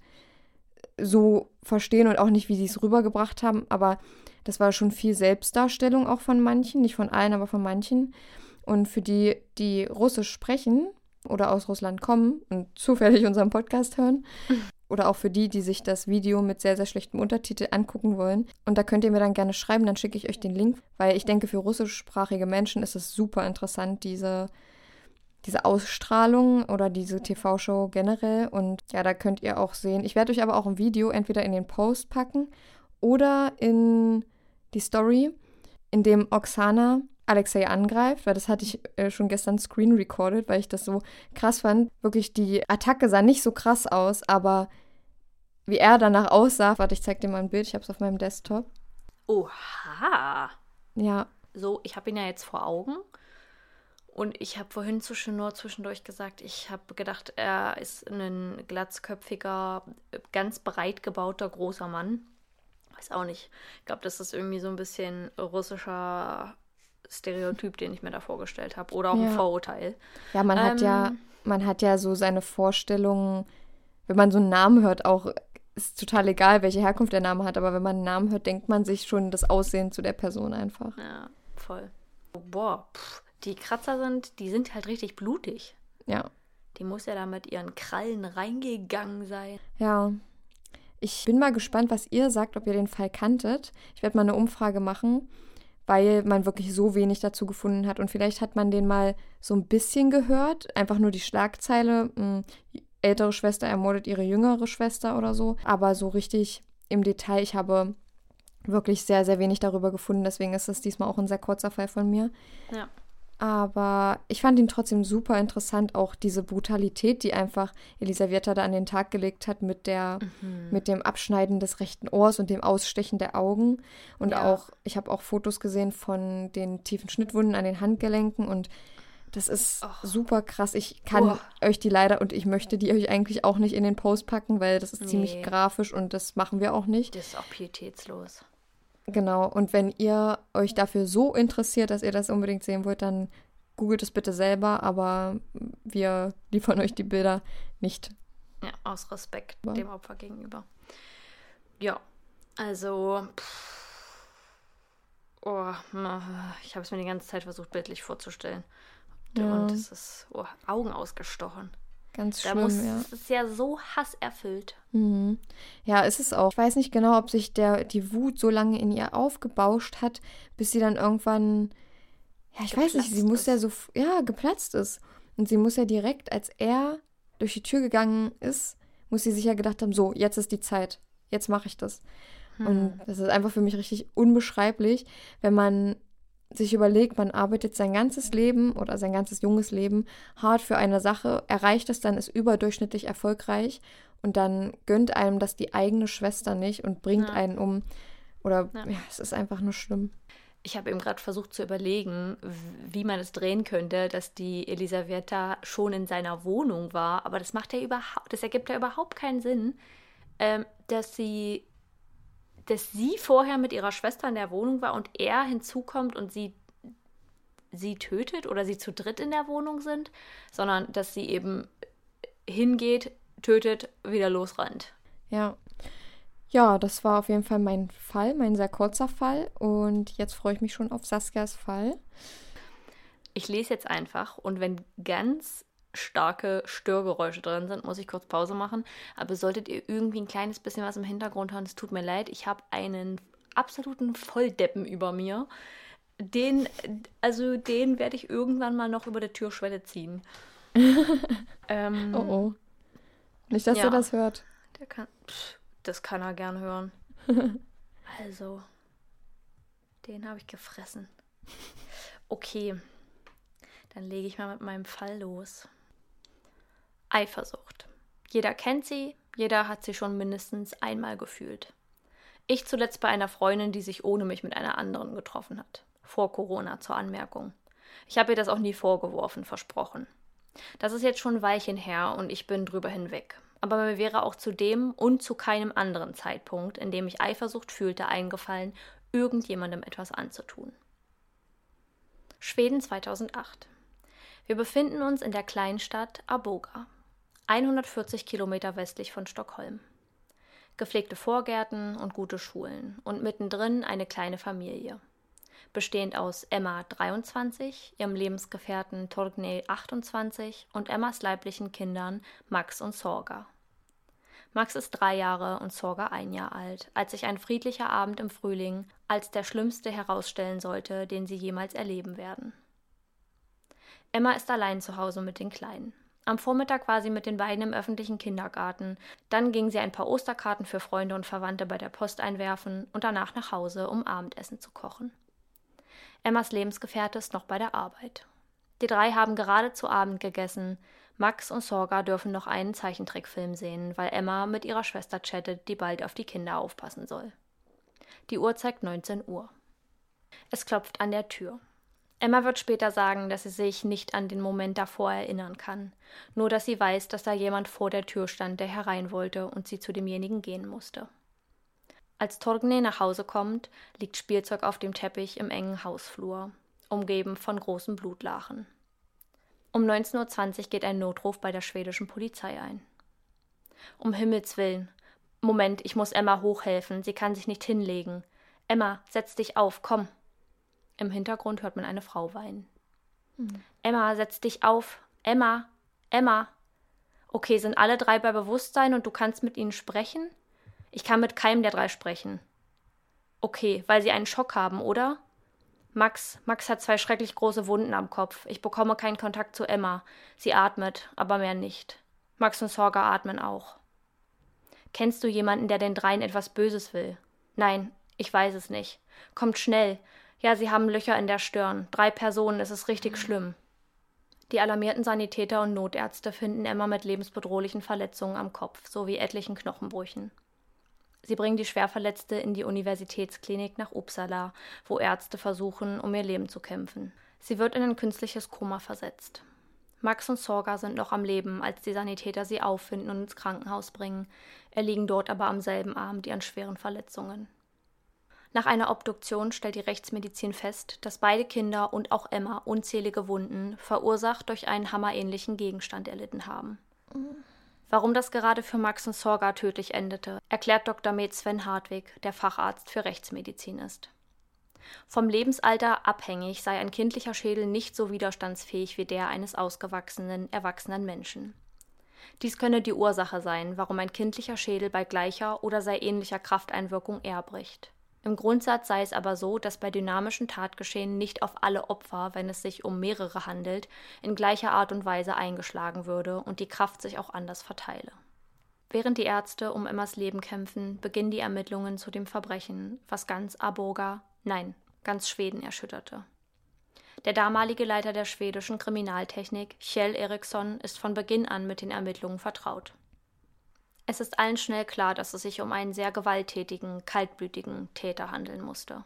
so verstehen und auch nicht, wie sie es rübergebracht haben, aber das war schon viel Selbstdarstellung auch von manchen, nicht von allen, aber von manchen. Und für die, die Russisch sprechen oder aus Russland kommen und zufällig unseren Podcast hören, oder auch für die, die sich das Video mit sehr, sehr schlechtem Untertitel angucken wollen. Und da könnt ihr mir dann gerne schreiben, dann schicke ich euch den Link, weil ich denke, für russischsprachige Menschen ist es super interessant, diese, diese Ausstrahlung oder diese TV-Show generell. Und ja, da könnt ihr auch sehen. Ich werde euch aber auch ein Video entweder in den Post packen oder in die Story, in dem Oksana Alexei angreift, weil das hatte ich äh, schon gestern screen recorded, weil ich das so krass fand. Wirklich, die Attacke sah nicht so krass aus, aber wie er danach aussah, warte, ich zeig dir mal ein Bild, ich habe es auf meinem Desktop. Oha! Ja, So, ich habe ihn ja jetzt vor Augen. Und ich habe vorhin zwischen nur zwischendurch gesagt, ich habe gedacht, er ist ein glatzköpfiger, ganz breit gebauter großer Mann. Weiß auch nicht. Ich glaube, das ist irgendwie so ein bisschen russischer Stereotyp, den ich mir da vorgestellt habe. Oder auch Ja. ein Vorurteil. ja, man hat ja, Ähm. man hat ja so seine Vorstellungen, wenn man so einen Namen hört, auch ist total egal, welche Herkunft der Name hat, aber wenn man einen Namen hört, denkt man sich schon das Aussehen zu der Person einfach. Ja, voll. Boah, pff, die Kratzer sind, die sind halt richtig blutig. Ja. Die muss ja da mit ihren Krallen reingegangen sein. Ja. Ich bin mal gespannt, was ihr sagt, ob ihr den Fall kanntet. Ich werde mal eine Umfrage machen, weil man wirklich so wenig dazu gefunden hat. Und vielleicht hat man den mal so ein bisschen gehört, einfach nur die Schlagzeile, mh, ältere Schwester ermordet ihre jüngere Schwester oder so. Aber so richtig im Detail, ich habe wirklich sehr, sehr wenig darüber gefunden. Deswegen ist es diesmal auch ein sehr kurzer Fall von mir. Ja. Aber ich fand ihn trotzdem super interessant, auch diese Brutalität, die einfach Elisaveta da an den Tag gelegt hat mit der, Mhm. mit dem Abschneiden des rechten Ohrs und dem Ausstechen der Augen. Und Ja. auch, ich habe auch Fotos gesehen von den tiefen Schnittwunden an den Handgelenken und das ist super krass. Ich kann Uah. euch die leider und ich möchte die euch eigentlich auch nicht in den Post packen, weil das ist ziemlich Nee. grafisch und das machen wir auch nicht. Das ist auch pietätslos. Genau, und wenn ihr euch dafür so interessiert, dass ihr das unbedingt sehen wollt, dann googelt es bitte selber, aber wir liefern euch die Bilder nicht. Ja, aus Respekt Ja. dem Opfer gegenüber. Ja, also. Pff, oh, ich habe es mir die ganze Zeit versucht, bildlich vorzustellen. Ja. Und es ist oh, Augen ausgestochen. Ganz Da schlimm, muss, ja. Es ist ja so hasserfüllt. Mhm. Ja, ist es auch. Ich weiß nicht genau, ob sich der, die Wut so lange in ihr aufgebauscht hat, bis sie dann irgendwann, ja, ich weiß nicht, sie Geplatzt muss ja ist. so, ja, geplatzt ist. Und sie muss ja direkt, als er durch die Tür gegangen ist, muss sie sich ja gedacht haben, so, jetzt ist die Zeit, jetzt mache ich das. Hm. Und das ist einfach für mich richtig unbeschreiblich, wenn man sich überlegt, man arbeitet sein ganzes Leben oder sein ganzes junges Leben hart für eine Sache, erreicht es dann, ist überdurchschnittlich erfolgreich und dann gönnt einem das die eigene Schwester nicht und bringt Ja. einen um. Oder Ja. ja, es ist einfach nur schlimm. Ich habe eben gerade versucht zu überlegen, wie man es drehen könnte, dass die Elisaveta schon in seiner Wohnung war, aber das macht ja überhaupt, das ergibt ja überhaupt keinen Sinn, ähm, dass sie, dass sie vorher mit ihrer Schwester in der Wohnung war und er hinzukommt und sie sie tötet oder sie zu dritt in der Wohnung sind, sondern dass sie eben hingeht, tötet, wieder losrennt. Ja. Ja, das war auf jeden Fall mein Fall, mein sehr kurzer Fall. Und jetzt freue ich mich schon auf Saskias Fall. Ich lese jetzt einfach und wenn ganz starke Störgeräusche drin sind, muss ich kurz Pause machen. Aber solltet ihr irgendwie ein kleines bisschen was im Hintergrund hören, es tut mir leid. Ich habe einen absoluten Volldeppen über mir. Den, also den werde ich irgendwann mal noch über der Türschwelle ziehen. ähm, Oh oh. Nicht, dass Ja. ihr das hört. Der kann, pff, das kann er gern hören. Also, den habe ich gefressen. Okay, dann lege ich mal mit meinem Fall los. Eifersucht. Jeder kennt sie, jeder hat sie schon mindestens einmal gefühlt. Ich zuletzt bei einer Freundin, die sich ohne mich mit einer anderen getroffen hat. Vor Corona zur Anmerkung. Ich habe ihr das auch nie vorgeworfen, versprochen. Das ist jetzt schon ein Weilchen her und ich bin drüber hinweg. Aber mir wäre auch zu dem und zu keinem anderen Zeitpunkt, in dem ich Eifersucht fühlte, eingefallen, irgendjemandem etwas anzutun. Schweden 2008. Wir befinden uns in der Kleinstadt Aboga, 140 Kilometer westlich von Stockholm. Gepflegte Vorgärten und gute Schulen und mittendrin eine kleine Familie bestehend aus Emma 23, ihrem Lebensgefährten Torgnay 28 und Emmas leiblichen Kindern Max und Sorga. Max ist drei Jahre und Sorga ein Jahr alt, als sich ein friedlicher Abend im Frühling als der schlimmste herausstellen sollte, den sie jemals erleben werden. Emma ist allein zu Hause mit den Kleinen. Am Vormittag war sie mit den beiden im öffentlichen Kindergarten. Dann ging sie ein paar Osterkarten für Freunde und Verwandte bei der Post einwerfen und danach nach Hause, um Abendessen zu kochen. Emmas Lebensgefährte ist noch bei der Arbeit. Die drei haben gerade zu Abend gegessen. Max und Sorga dürfen noch einen Zeichentrickfilm sehen, weil Emma mit ihrer Schwester chattet, die bald auf die Kinder aufpassen soll. Die Uhr zeigt 19 Uhr. Es klopft an der Tür. Emma wird später sagen, dass sie sich nicht an den Moment davor erinnern kann, nur dass sie weiß, dass da jemand vor der Tür stand, der herein wollte und sie zu demjenigen gehen musste. Als Torgne nach Hause kommt, liegt Spielzeug auf dem Teppich im engen Hausflur, umgeben von großen Blutlachen. Um 19.20 Uhr geht ein Notruf bei der schwedischen Polizei ein. Um Himmels willen. Moment, ich muss Emma hochhelfen, sie kann sich nicht hinlegen. Emma, setz dich auf, komm. Im Hintergrund hört man eine Frau weinen. Emma, setz dich auf. Emma, Emma. Okay, sind alle drei bei Bewusstsein und du kannst mit ihnen sprechen? Ich kann mit keinem der drei sprechen. Okay, weil sie einen Schock haben, oder? Max, Max hat zwei schrecklich große Wunden am Kopf. Ich bekomme keinen Kontakt zu Emma. Sie atmet, aber mehr nicht. Max und Sorga atmen auch. Kennst du jemanden, der den dreien etwas Böses will? Nein, ich weiß es nicht. Kommt schnell. Ja, sie haben Löcher in der Stirn. Drei Personen, es ist richtig schlimm. Die alarmierten Sanitäter und Notärzte finden Emma mit lebensbedrohlichen Verletzungen am Kopf sowie etlichen Knochenbrüchen. Sie bringen die Schwerverletzte in die Universitätsklinik nach Uppsala, wo Ärzte versuchen, um ihr Leben zu kämpfen. Sie wird in ein künstliches Koma versetzt. Max und Sorga sind noch am Leben, als die Sanitäter sie auffinden und ins Krankenhaus bringen, erliegen dort aber am selben Abend an schweren Verletzungen. Nach einer Obduktion stellt die Rechtsmedizin fest, dass beide Kinder und auch Emma unzählige Wunden, verursacht durch einen hammerähnlichen Gegenstand, erlitten haben. Warum das gerade für Max und Sorga tödlich endete, erklärt Dr. Med Sven Hartwig, der Facharzt für Rechtsmedizin ist. Vom Lebensalter abhängig sei ein kindlicher Schädel nicht so widerstandsfähig wie der eines ausgewachsenen, erwachsenen Menschen. Dies könne die Ursache sein, warum ein kindlicher Schädel bei gleicher oder sehr ähnlicher Krafteinwirkung eher bricht. Im Grundsatz sei es aber so, dass bei dynamischen Tatgeschehen nicht auf alle Opfer, wenn es sich um mehrere handelt, in gleicher Art und Weise eingeschlagen würde und die Kraft sich auch anders verteile. Während die Ärzte um Emmas Leben kämpfen, beginnen die Ermittlungen zu dem Verbrechen, was ganz Aboga, nein, ganz Schweden erschütterte. Der damalige Leiter der schwedischen Kriminaltechnik, Kjell Eriksson, ist von Beginn an mit den Ermittlungen vertraut. Es ist allen schnell klar, dass es sich um einen sehr gewalttätigen, kaltblütigen Täter handeln musste.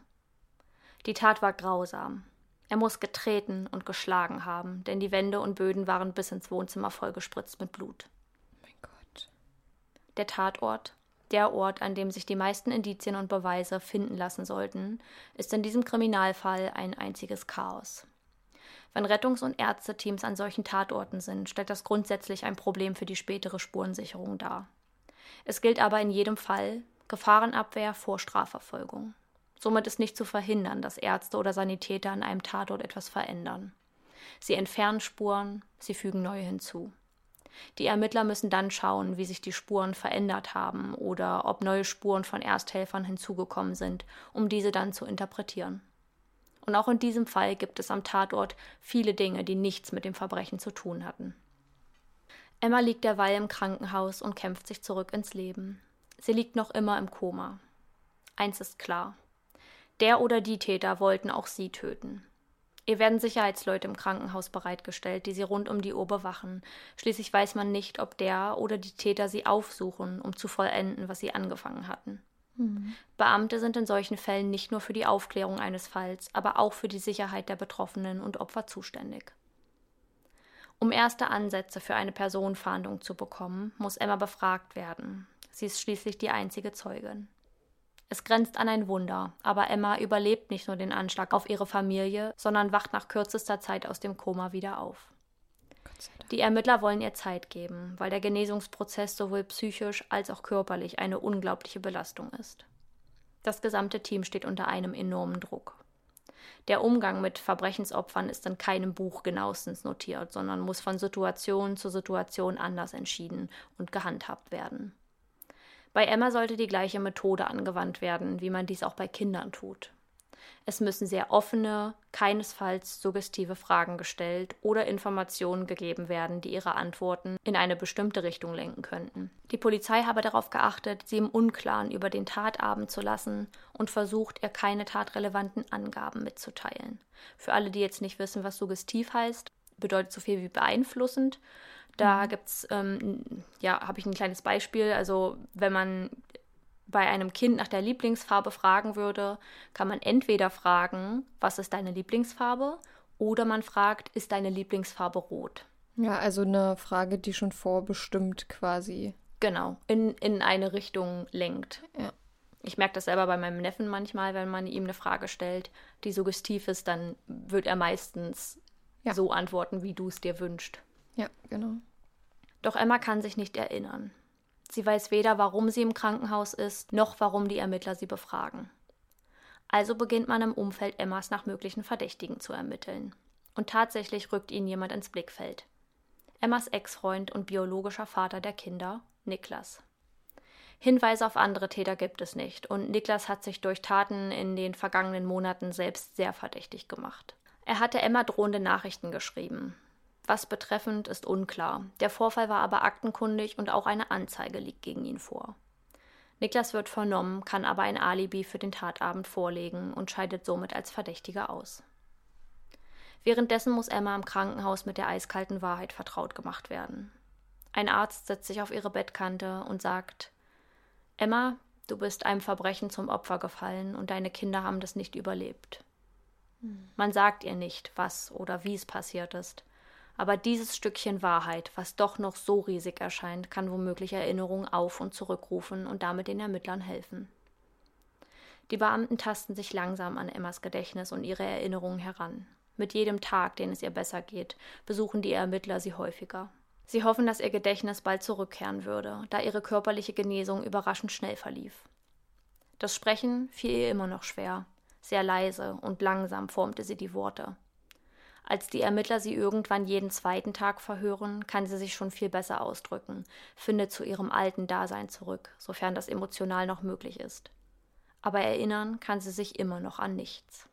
Die Tat war grausam. Er muss getreten und geschlagen haben, denn die Wände und Böden waren bis ins Wohnzimmer vollgespritzt mit Blut. Mein Gott. Der Tatort, der Ort, an dem sich die meisten Indizien und Beweise finden lassen sollten, ist in diesem Kriminalfall ein einziges Chaos. Wenn Rettungs- und Ärzteteams an solchen Tatorten sind, stellt das grundsätzlich ein Problem für die spätere Spurensicherung dar. Es gilt aber in jedem Fall Gefahrenabwehr vor Strafverfolgung. Somit ist nicht zu verhindern, dass Ärzte oder Sanitäter an einem Tatort etwas verändern. Sie entfernen Spuren, sie fügen neue hinzu. Die Ermittler müssen dann schauen, wie sich die Spuren verändert haben oder ob neue Spuren von Ersthelfern hinzugekommen sind, um diese dann zu interpretieren. Und auch in diesem Fall gibt es am Tatort viele Dinge, die nichts mit dem Verbrechen zu tun hatten. Emma liegt derweil im Krankenhaus und kämpft sich zurück ins Leben. Sie liegt noch immer im Koma. Eins ist klar. Der oder die Täter wollten auch sie töten. Ihr werden Sicherheitsleute im Krankenhaus bereitgestellt, die sie rund um die Uhr bewachen. Schließlich weiß man nicht, ob der oder die Täter sie aufsuchen, um zu vollenden, was sie angefangen hatten. Mhm. Beamte sind in solchen Fällen nicht nur für die Aufklärung eines Falls, aber auch für die Sicherheit der Betroffenen und Opfer zuständig. Um erste Ansätze für eine Personenfahndung zu bekommen, muss Emma befragt werden. Sie ist schließlich die einzige Zeugin. Es grenzt an ein Wunder, aber Emma überlebt nicht nur den Anschlag auf ihre Familie, sondern wacht nach kürzester Zeit aus dem Koma wieder auf. Die Ermittler wollen ihr Zeit geben, weil der Genesungsprozess sowohl psychisch als auch körperlich eine unglaubliche Belastung ist. Das gesamte Team steht unter einem enormen Druck. Der Umgang mit Verbrechensopfern ist in keinem Buch genauestens notiert, sondern muss von Situation zu Situation anders entschieden und gehandhabt werden. Bei Emma sollte die gleiche Methode angewandt werden, wie man dies auch bei Kindern tut. Es müssen sehr offene, keinesfalls suggestive Fragen gestellt oder Informationen gegeben werden, die ihre Antworten in eine bestimmte Richtung lenken könnten. Die Polizei habe darauf geachtet, sie im Unklaren über den Tatabend zu lassen und versucht, ihr keine tatrelevanten Angaben mitzuteilen. Für alle, die jetzt nicht wissen, was suggestiv heißt, bedeutet so viel wie beeinflussend. Da mhm. gibt's, ähm, ja, habe ich ein kleines Beispiel. Also, wenn man bei einem Kind nach der Lieblingsfarbe fragen würde, kann man entweder fragen, was ist deine Lieblingsfarbe? Oder man fragt, ist deine Lieblingsfarbe rot? Ja, also eine Frage, die schon vorbestimmt quasi. Genau, in, in eine Richtung lenkt. Ja. Ich merke das selber bei meinem Neffen manchmal, wenn man ihm eine Frage stellt, die suggestiv ist, dann wird er meistens ja. so antworten, wie du es dir wünschst. Ja, genau. Doch Emma kann sich nicht erinnern. Sie weiß weder, warum sie im Krankenhaus ist, noch warum die Ermittler sie befragen. Also beginnt man im Umfeld Emmas nach möglichen Verdächtigen zu ermitteln. Und tatsächlich rückt ihnen jemand ins Blickfeld. Emmas Ex-Freund und biologischer Vater der Kinder, Niklas. Hinweise auf andere Täter gibt es nicht und Niklas hat sich durch Taten in den vergangenen Monaten selbst sehr verdächtig gemacht. Er hatte Emma drohende Nachrichten geschrieben. Was betreffend ist unklar. Der Vorfall war aber aktenkundig und auch eine Anzeige liegt gegen ihn vor. Niklas wird vernommen, kann aber ein Alibi für den Tatabend vorlegen und scheidet somit als Verdächtiger aus. Währenddessen muss Emma im Krankenhaus mit der eiskalten Wahrheit vertraut gemacht werden. Ein Arzt setzt sich auf ihre Bettkante und sagt Emma, du bist einem Verbrechen zum Opfer gefallen und deine Kinder haben das nicht überlebt. Man sagt ihr nicht, was oder wie es passiert ist. Aber dieses Stückchen Wahrheit, was doch noch so riesig erscheint, kann womöglich Erinnerungen auf und zurückrufen und damit den Ermittlern helfen. Die Beamten tasten sich langsam an Emmas Gedächtnis und ihre Erinnerungen heran. Mit jedem Tag, den es ihr besser geht, besuchen die Ermittler sie häufiger. Sie hoffen, dass ihr Gedächtnis bald zurückkehren würde, da ihre körperliche Genesung überraschend schnell verlief. Das Sprechen fiel ihr immer noch schwer. Sehr leise und langsam formte sie die Worte. Als die Ermittler sie irgendwann jeden zweiten Tag verhören, kann sie sich schon viel besser ausdrücken, findet zu ihrem alten Dasein zurück, sofern das emotional noch möglich ist. Aber erinnern kann sie sich immer noch an nichts.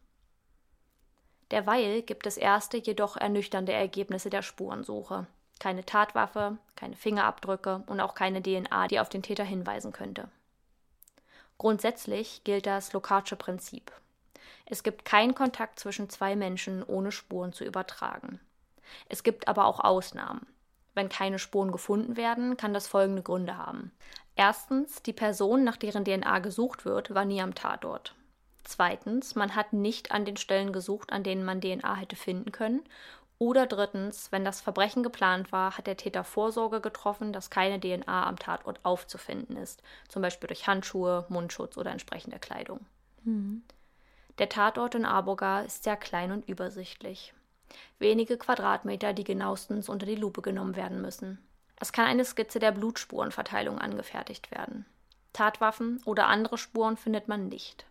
Derweil gibt es erste, jedoch ernüchternde Ergebnisse der Spurensuche. Keine Tatwaffe, keine Fingerabdrücke und auch keine DNA, die auf den Täter hinweisen könnte. Grundsätzlich gilt das Lokatsche Prinzip. Es gibt keinen Kontakt zwischen zwei Menschen, ohne Spuren zu übertragen. Es gibt aber auch Ausnahmen. Wenn keine Spuren gefunden werden, kann das folgende Gründe haben. Erstens, die Person, nach deren DNA gesucht wird, war nie am Tatort. Zweitens, man hat nicht an den Stellen gesucht, an denen man DNA hätte finden können. Oder drittens, wenn das Verbrechen geplant war, hat der Täter Vorsorge getroffen, dass keine DNA am Tatort aufzufinden ist, zum Beispiel durch Handschuhe, Mundschutz oder entsprechende Kleidung. Mhm. Der Tatort in Arboga ist sehr klein und übersichtlich. Wenige Quadratmeter, die genauestens unter die Lupe genommen werden müssen. Es kann eine Skizze der Blutspurenverteilung angefertigt werden. Tatwaffen oder andere Spuren findet man nicht.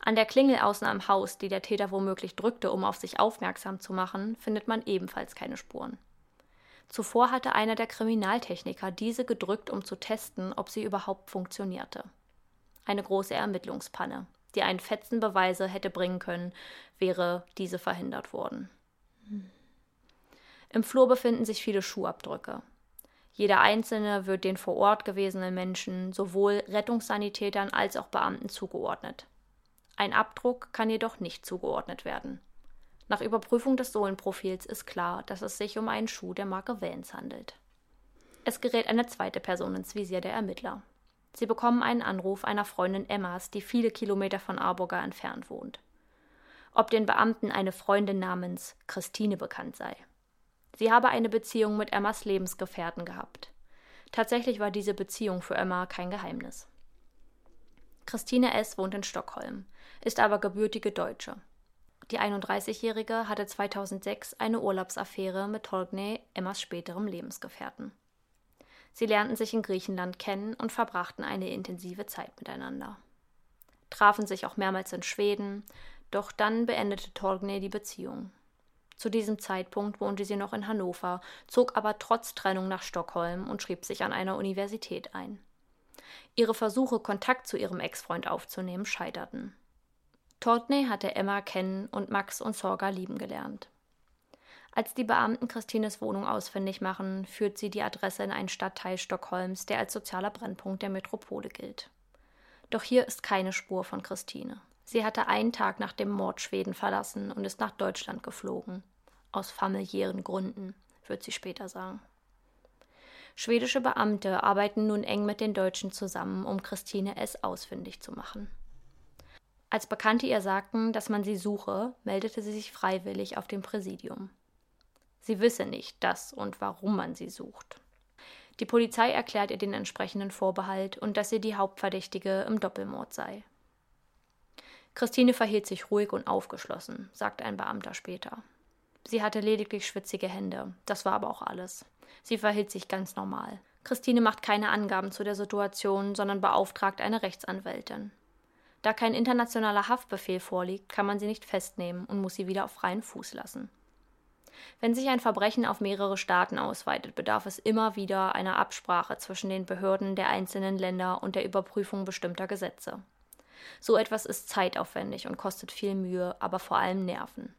An der Klingel außen am Haus, die der Täter womöglich drückte, um auf sich aufmerksam zu machen, findet man ebenfalls keine Spuren. Zuvor hatte einer der Kriminaltechniker diese gedrückt, um zu testen, ob sie überhaupt funktionierte. Eine große Ermittlungspanne die einen Fetzen Beweise hätte bringen können, wäre diese verhindert worden. Im Flur befinden sich viele Schuhabdrücke. Jeder einzelne wird den vor Ort gewesenen Menschen, sowohl Rettungssanitätern als auch Beamten zugeordnet. Ein Abdruck kann jedoch nicht zugeordnet werden. Nach Überprüfung des Sohlenprofils ist klar, dass es sich um einen Schuh der Marke Vans handelt. Es gerät eine zweite Person ins Visier der Ermittler. Sie bekommen einen Anruf einer Freundin Emmas, die viele Kilometer von Arburger entfernt wohnt. Ob den Beamten eine Freundin namens Christine bekannt sei. Sie habe eine Beziehung mit Emmas Lebensgefährten gehabt. Tatsächlich war diese Beziehung für Emma kein Geheimnis. Christine S. wohnt in Stockholm, ist aber gebürtige Deutsche. Die 31-Jährige hatte 2006 eine Urlaubsaffäre mit Tolgney, Emmas späterem Lebensgefährten. Sie lernten sich in Griechenland kennen und verbrachten eine intensive Zeit miteinander. Trafen sich auch mehrmals in Schweden, doch dann beendete Torgnay die Beziehung. Zu diesem Zeitpunkt wohnte sie noch in Hannover, zog aber trotz Trennung nach Stockholm und schrieb sich an einer Universität ein. Ihre Versuche, Kontakt zu ihrem Ex-Freund aufzunehmen, scheiterten. Tortney hatte Emma kennen und Max und Sorga lieben gelernt. Als die Beamten Christines Wohnung ausfindig machen, führt sie die Adresse in einen Stadtteil Stockholms, der als sozialer Brennpunkt der Metropole gilt. Doch hier ist keine Spur von Christine. Sie hatte einen Tag nach dem Mord Schweden verlassen und ist nach Deutschland geflogen. Aus familiären Gründen, wird sie später sagen. Schwedische Beamte arbeiten nun eng mit den Deutschen zusammen, um Christine S. ausfindig zu machen. Als Bekannte ihr sagten, dass man sie suche, meldete sie sich freiwillig auf dem Präsidium. Sie wisse nicht, dass und warum man sie sucht. Die Polizei erklärt ihr den entsprechenden Vorbehalt und dass sie die Hauptverdächtige im Doppelmord sei. Christine verhielt sich ruhig und aufgeschlossen, sagt ein Beamter später. Sie hatte lediglich schwitzige Hände, das war aber auch alles. Sie verhielt sich ganz normal. Christine macht keine Angaben zu der Situation, sondern beauftragt eine Rechtsanwältin. Da kein internationaler Haftbefehl vorliegt, kann man sie nicht festnehmen und muss sie wieder auf freien Fuß lassen. Wenn sich ein Verbrechen auf mehrere Staaten ausweitet, bedarf es immer wieder einer Absprache zwischen den Behörden der einzelnen Länder und der Überprüfung bestimmter Gesetze. So etwas ist zeitaufwendig und kostet viel Mühe, aber vor allem Nerven.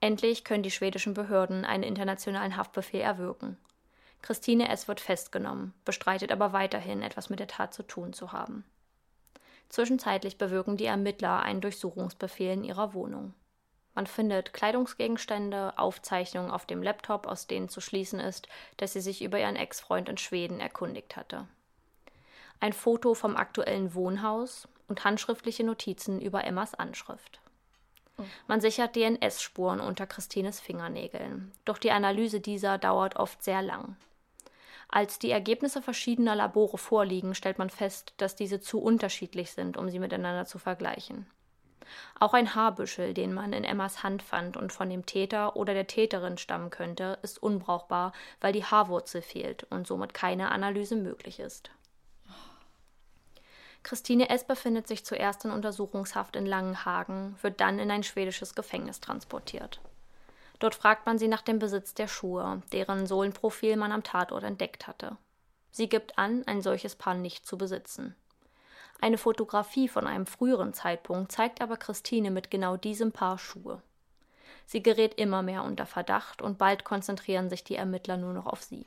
Endlich können die schwedischen Behörden einen internationalen Haftbefehl erwirken. Christine S. wird festgenommen, bestreitet aber weiterhin, etwas mit der Tat zu tun zu haben. Zwischenzeitlich bewirken die Ermittler einen Durchsuchungsbefehl in ihrer Wohnung. Man findet Kleidungsgegenstände, Aufzeichnungen auf dem Laptop, aus denen zu schließen ist, dass sie sich über ihren Ex-Freund in Schweden erkundigt hatte. Ein Foto vom aktuellen Wohnhaus und handschriftliche Notizen über Emmas Anschrift. Man sichert DNS-Spuren unter Christines Fingernägeln, doch die Analyse dieser dauert oft sehr lang. Als die Ergebnisse verschiedener Labore vorliegen, stellt man fest, dass diese zu unterschiedlich sind, um sie miteinander zu vergleichen. Auch ein Haarbüschel, den man in Emmas Hand fand und von dem Täter oder der Täterin stammen könnte, ist unbrauchbar, weil die Haarwurzel fehlt und somit keine Analyse möglich ist. Christine S. befindet sich zuerst in Untersuchungshaft in Langenhagen, wird dann in ein schwedisches Gefängnis transportiert. Dort fragt man sie nach dem Besitz der Schuhe, deren Sohlenprofil man am Tatort entdeckt hatte. Sie gibt an, ein solches Paar nicht zu besitzen. Eine Fotografie von einem früheren Zeitpunkt zeigt aber Christine mit genau diesem Paar Schuhe. Sie gerät immer mehr unter Verdacht und bald konzentrieren sich die Ermittler nur noch auf sie.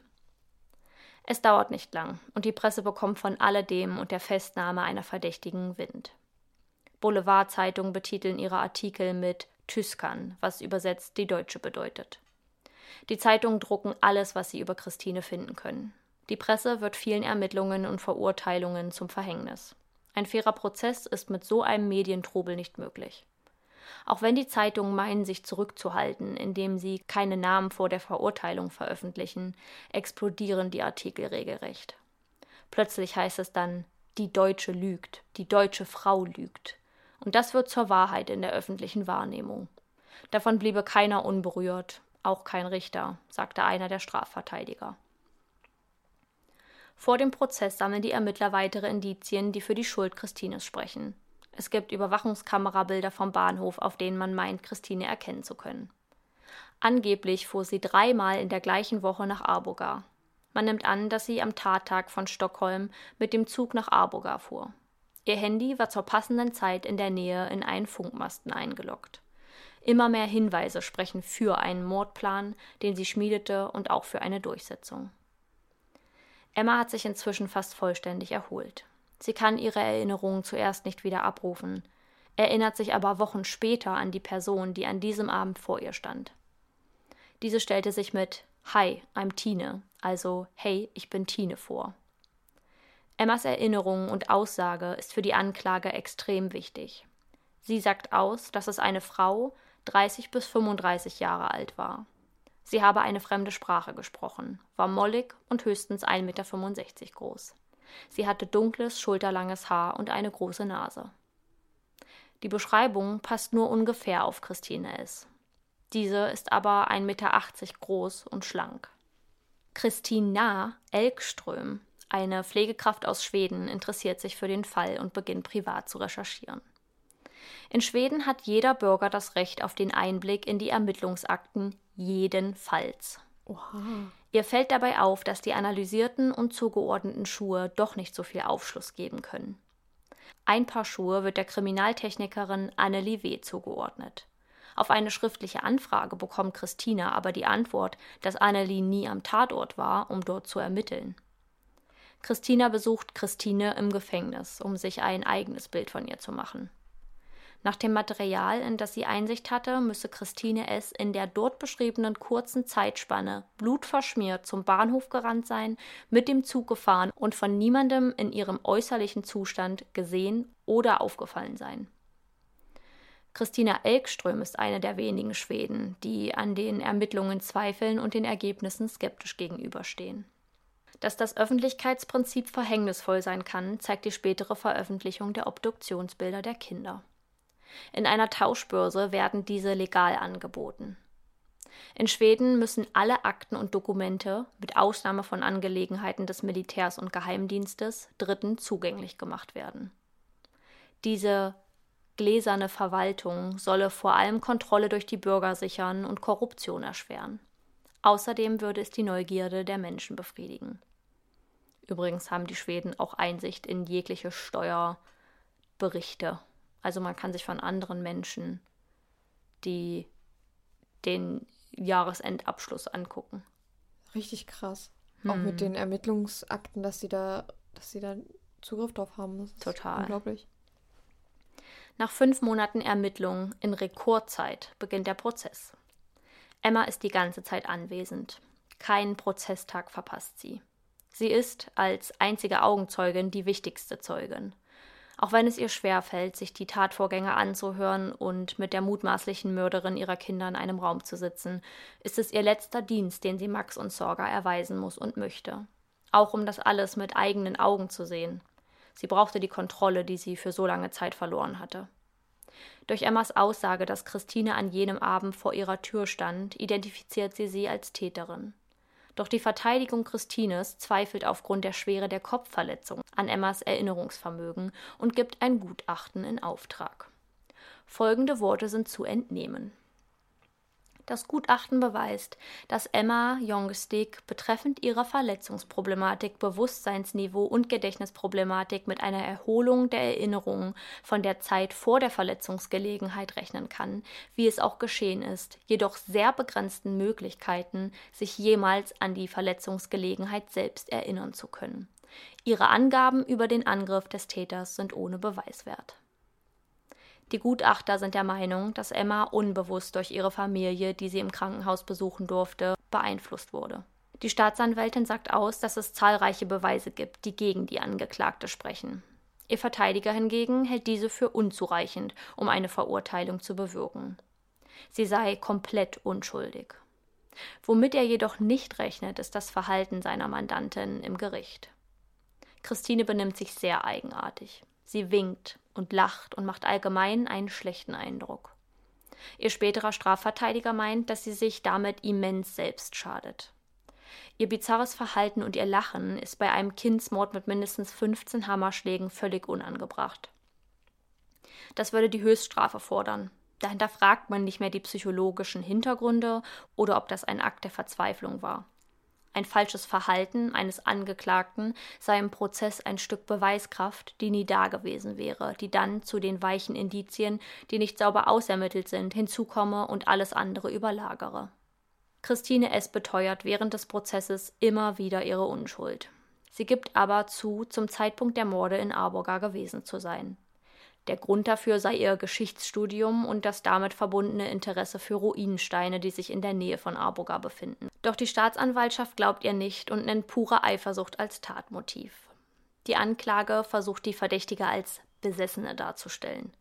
Es dauert nicht lang und die Presse bekommt von alledem und der Festnahme einer Verdächtigen Wind. Boulevardzeitungen betiteln ihre Artikel mit Tyskan, was übersetzt die Deutsche bedeutet. Die Zeitungen drucken alles, was sie über Christine finden können. Die Presse wird vielen Ermittlungen und Verurteilungen zum Verhängnis. Ein fairer Prozess ist mit so einem Medientrubel nicht möglich. Auch wenn die Zeitungen meinen, sich zurückzuhalten, indem sie keine Namen vor der Verurteilung veröffentlichen, explodieren die Artikel regelrecht. Plötzlich heißt es dann, die Deutsche lügt, die deutsche Frau lügt. Und das wird zur Wahrheit in der öffentlichen Wahrnehmung. Davon bliebe keiner unberührt, auch kein Richter, sagte einer der Strafverteidiger. Vor dem Prozess sammeln die Ermittler weitere Indizien, die für die Schuld Christines sprechen. Es gibt Überwachungskamerabilder vom Bahnhof, auf denen man meint, Christine erkennen zu können. Angeblich fuhr sie dreimal in der gleichen Woche nach Arboga. Man nimmt an, dass sie am Tattag von Stockholm mit dem Zug nach Arboga fuhr. Ihr Handy war zur passenden Zeit in der Nähe in einen Funkmasten eingeloggt. Immer mehr Hinweise sprechen für einen Mordplan, den sie schmiedete und auch für eine Durchsetzung. Emma hat sich inzwischen fast vollständig erholt. Sie kann ihre Erinnerungen zuerst nicht wieder abrufen, erinnert sich aber Wochen später an die Person, die an diesem Abend vor ihr stand. Diese stellte sich mit Hi, I'm Tine, also Hey, ich bin Tine vor. Emmas Erinnerung und Aussage ist für die Anklage extrem wichtig. Sie sagt aus, dass es eine Frau 30 bis 35 Jahre alt war. Sie habe eine fremde Sprache gesprochen, war mollig und höchstens 1,65 Meter groß. Sie hatte dunkles, schulterlanges Haar und eine große Nase. Die Beschreibung passt nur ungefähr auf Christine S. Diese ist aber 1,80 Meter groß und schlank. Christina Elkström, eine Pflegekraft aus Schweden, interessiert sich für den Fall und beginnt privat zu recherchieren. In Schweden hat jeder Bürger das Recht auf den Einblick in die Ermittlungsakten jedenfalls. Oha. Ihr fällt dabei auf, dass die analysierten und zugeordneten Schuhe doch nicht so viel Aufschluss geben können. Ein Paar Schuhe wird der Kriminaltechnikerin Annelie W. zugeordnet. Auf eine schriftliche Anfrage bekommt Christina aber die Antwort, dass Annelie nie am Tatort war, um dort zu ermitteln. Christina besucht Christine im Gefängnis, um sich ein eigenes Bild von ihr zu machen. Nach dem Material, in das sie Einsicht hatte, müsse Christine S. in der dort beschriebenen kurzen Zeitspanne blutverschmiert zum Bahnhof gerannt sein, mit dem Zug gefahren und von niemandem in ihrem äußerlichen Zustand gesehen oder aufgefallen sein. Christina Elkström ist eine der wenigen Schweden, die an den Ermittlungen zweifeln und den Ergebnissen skeptisch gegenüberstehen. Dass das Öffentlichkeitsprinzip verhängnisvoll sein kann, zeigt die spätere Veröffentlichung der Obduktionsbilder der Kinder. In einer Tauschbörse werden diese legal angeboten. In Schweden müssen alle Akten und Dokumente, mit Ausnahme von Angelegenheiten des Militärs und Geheimdienstes, Dritten zugänglich gemacht werden. Diese gläserne Verwaltung solle vor allem Kontrolle durch die Bürger sichern und Korruption erschweren. Außerdem würde es die Neugierde der Menschen befriedigen. Übrigens haben die Schweden auch Einsicht in jegliche Steuerberichte. Also man kann sich von anderen Menschen die den Jahresendabschluss angucken. Richtig krass. Auch mit den Ermittlungsakten, dass sie da, dass sie da Zugriff drauf haben. Das ist Total. Unglaublich. Nach fünf Monaten Ermittlungen in Rekordzeit beginnt der Prozess. Emma ist die ganze Zeit anwesend. Keinen Prozesstag verpasst sie. Sie ist als einzige Augenzeugin die wichtigste Zeugin. Auch wenn es ihr schwerfällt, sich die Tatvorgänge anzuhören und mit der mutmaßlichen Mörderin ihrer Kinder in einem Raum zu sitzen, ist es ihr letzter Dienst, den sie Max und Sorga erweisen muss und möchte. Auch um das alles mit eigenen Augen zu sehen. Sie brauchte die Kontrolle, die sie für so lange Zeit verloren hatte. Durch Emmas Aussage, dass Christine an jenem Abend vor ihrer Tür stand, identifiziert sie sie als Täterin. Doch die Verteidigung Christines zweifelt aufgrund der Schwere der Kopfverletzung an Emmas Erinnerungsvermögen und gibt ein Gutachten in Auftrag. Folgende Worte sind zu entnehmen. Das Gutachten beweist, dass Emma Jongstick betreffend ihrer Verletzungsproblematik, Bewusstseinsniveau und Gedächtnisproblematik mit einer Erholung der Erinnerungen von der Zeit vor der Verletzungsgelegenheit rechnen kann, wie es auch geschehen ist, jedoch sehr begrenzten Möglichkeiten, sich jemals an die Verletzungsgelegenheit selbst erinnern zu können. Ihre Angaben über den Angriff des Täters sind ohne Beweiswert. Die Gutachter sind der Meinung, dass Emma unbewusst durch ihre Familie, die sie im Krankenhaus besuchen durfte, beeinflusst wurde. Die Staatsanwältin sagt aus, dass es zahlreiche Beweise gibt, die gegen die Angeklagte sprechen. Ihr Verteidiger hingegen hält diese für unzureichend, um eine Verurteilung zu bewirken. Sie sei komplett unschuldig. Womit er jedoch nicht rechnet, ist das Verhalten seiner Mandantin im Gericht. Christine benimmt sich sehr eigenartig. Sie winkt und lacht und macht allgemein einen schlechten Eindruck. Ihr späterer Strafverteidiger meint, dass sie sich damit immens selbst schadet. Ihr bizarres Verhalten und ihr Lachen ist bei einem Kindsmord mit mindestens 15 Hammerschlägen völlig unangebracht. Das würde die Höchststrafe fordern. Dahinter fragt man nicht mehr die psychologischen Hintergründe oder ob das ein Akt der Verzweiflung war. Ein falsches Verhalten eines Angeklagten sei im Prozess ein Stück Beweiskraft, die nie dagewesen wäre, die dann zu den weichen Indizien, die nicht sauber ausermittelt sind, hinzukomme und alles andere überlagere. Christine S. beteuert während des Prozesses immer wieder ihre Unschuld. Sie gibt aber zu, zum Zeitpunkt der Morde in Arburga gewesen zu sein. Der Grund dafür sei ihr Geschichtsstudium und das damit verbundene Interesse für Ruinensteine, die sich in der Nähe von Arboga befinden. Doch die Staatsanwaltschaft glaubt ihr nicht und nennt pure Eifersucht als Tatmotiv. Die Anklage versucht die Verdächtige als Besessene darzustellen.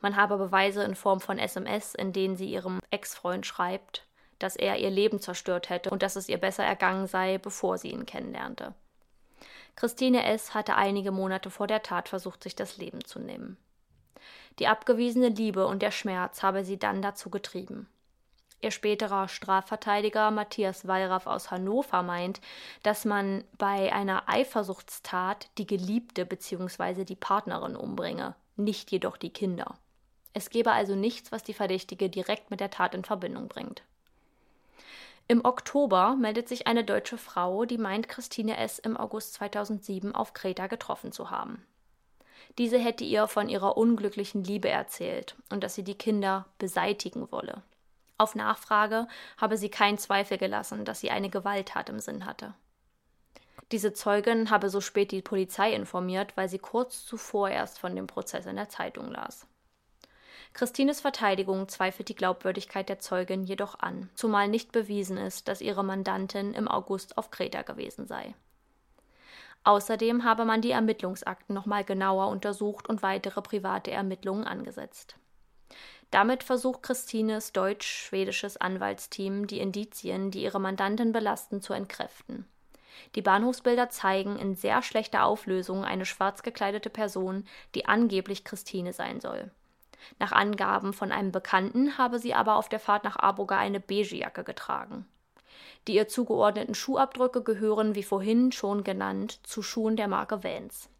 Man habe Beweise in Form von SMS, in denen sie ihrem Ex-Freund schreibt, dass er ihr Leben zerstört hätte und dass es ihr besser ergangen sei, bevor sie ihn kennenlernte. Christine S. hatte einige Monate vor der Tat versucht, sich das Leben zu nehmen. Die abgewiesene Liebe und der Schmerz habe sie dann dazu getrieben. Ihr späterer Strafverteidiger Matthias Wallraff aus Hannover meint, dass man bei einer Eifersuchtstat die Geliebte bzw. die Partnerin umbringe, nicht jedoch die Kinder. Es gebe also nichts, was die Verdächtige direkt mit der Tat in Verbindung bringt. Im Oktober meldet sich eine deutsche Frau, die meint, Christine S. im August 2007 auf Kreta getroffen zu haben. Diese hätte ihr von ihrer unglücklichen Liebe erzählt und dass sie die Kinder beseitigen wolle. Auf Nachfrage habe sie keinen Zweifel gelassen, dass sie eine Gewalttat im Sinn hatte. Diese Zeugin habe so spät die Polizei informiert, weil sie kurz zuvor erst von dem Prozess in der Zeitung las. Christines Verteidigung zweifelt die Glaubwürdigkeit der Zeugin jedoch an, zumal nicht bewiesen ist, dass ihre Mandantin im August auf Kreta gewesen sei. Außerdem habe man die Ermittlungsakten nochmal genauer untersucht und weitere private Ermittlungen angesetzt. Damit versucht Christines deutsch-schwedisches Anwaltsteam, die Indizien, die ihre Mandantin belasten, zu entkräften. Die Bahnhofsbilder zeigen in sehr schlechter Auflösung eine schwarz gekleidete Person, die angeblich Christine sein soll. Nach Angaben von einem Bekannten habe sie aber auf der Fahrt nach Arboga eine beige Jacke getragen. Die ihr zugeordneten Schuhabdrücke gehören, wie vorhin schon genannt, zu Schuhen der Marke Vans.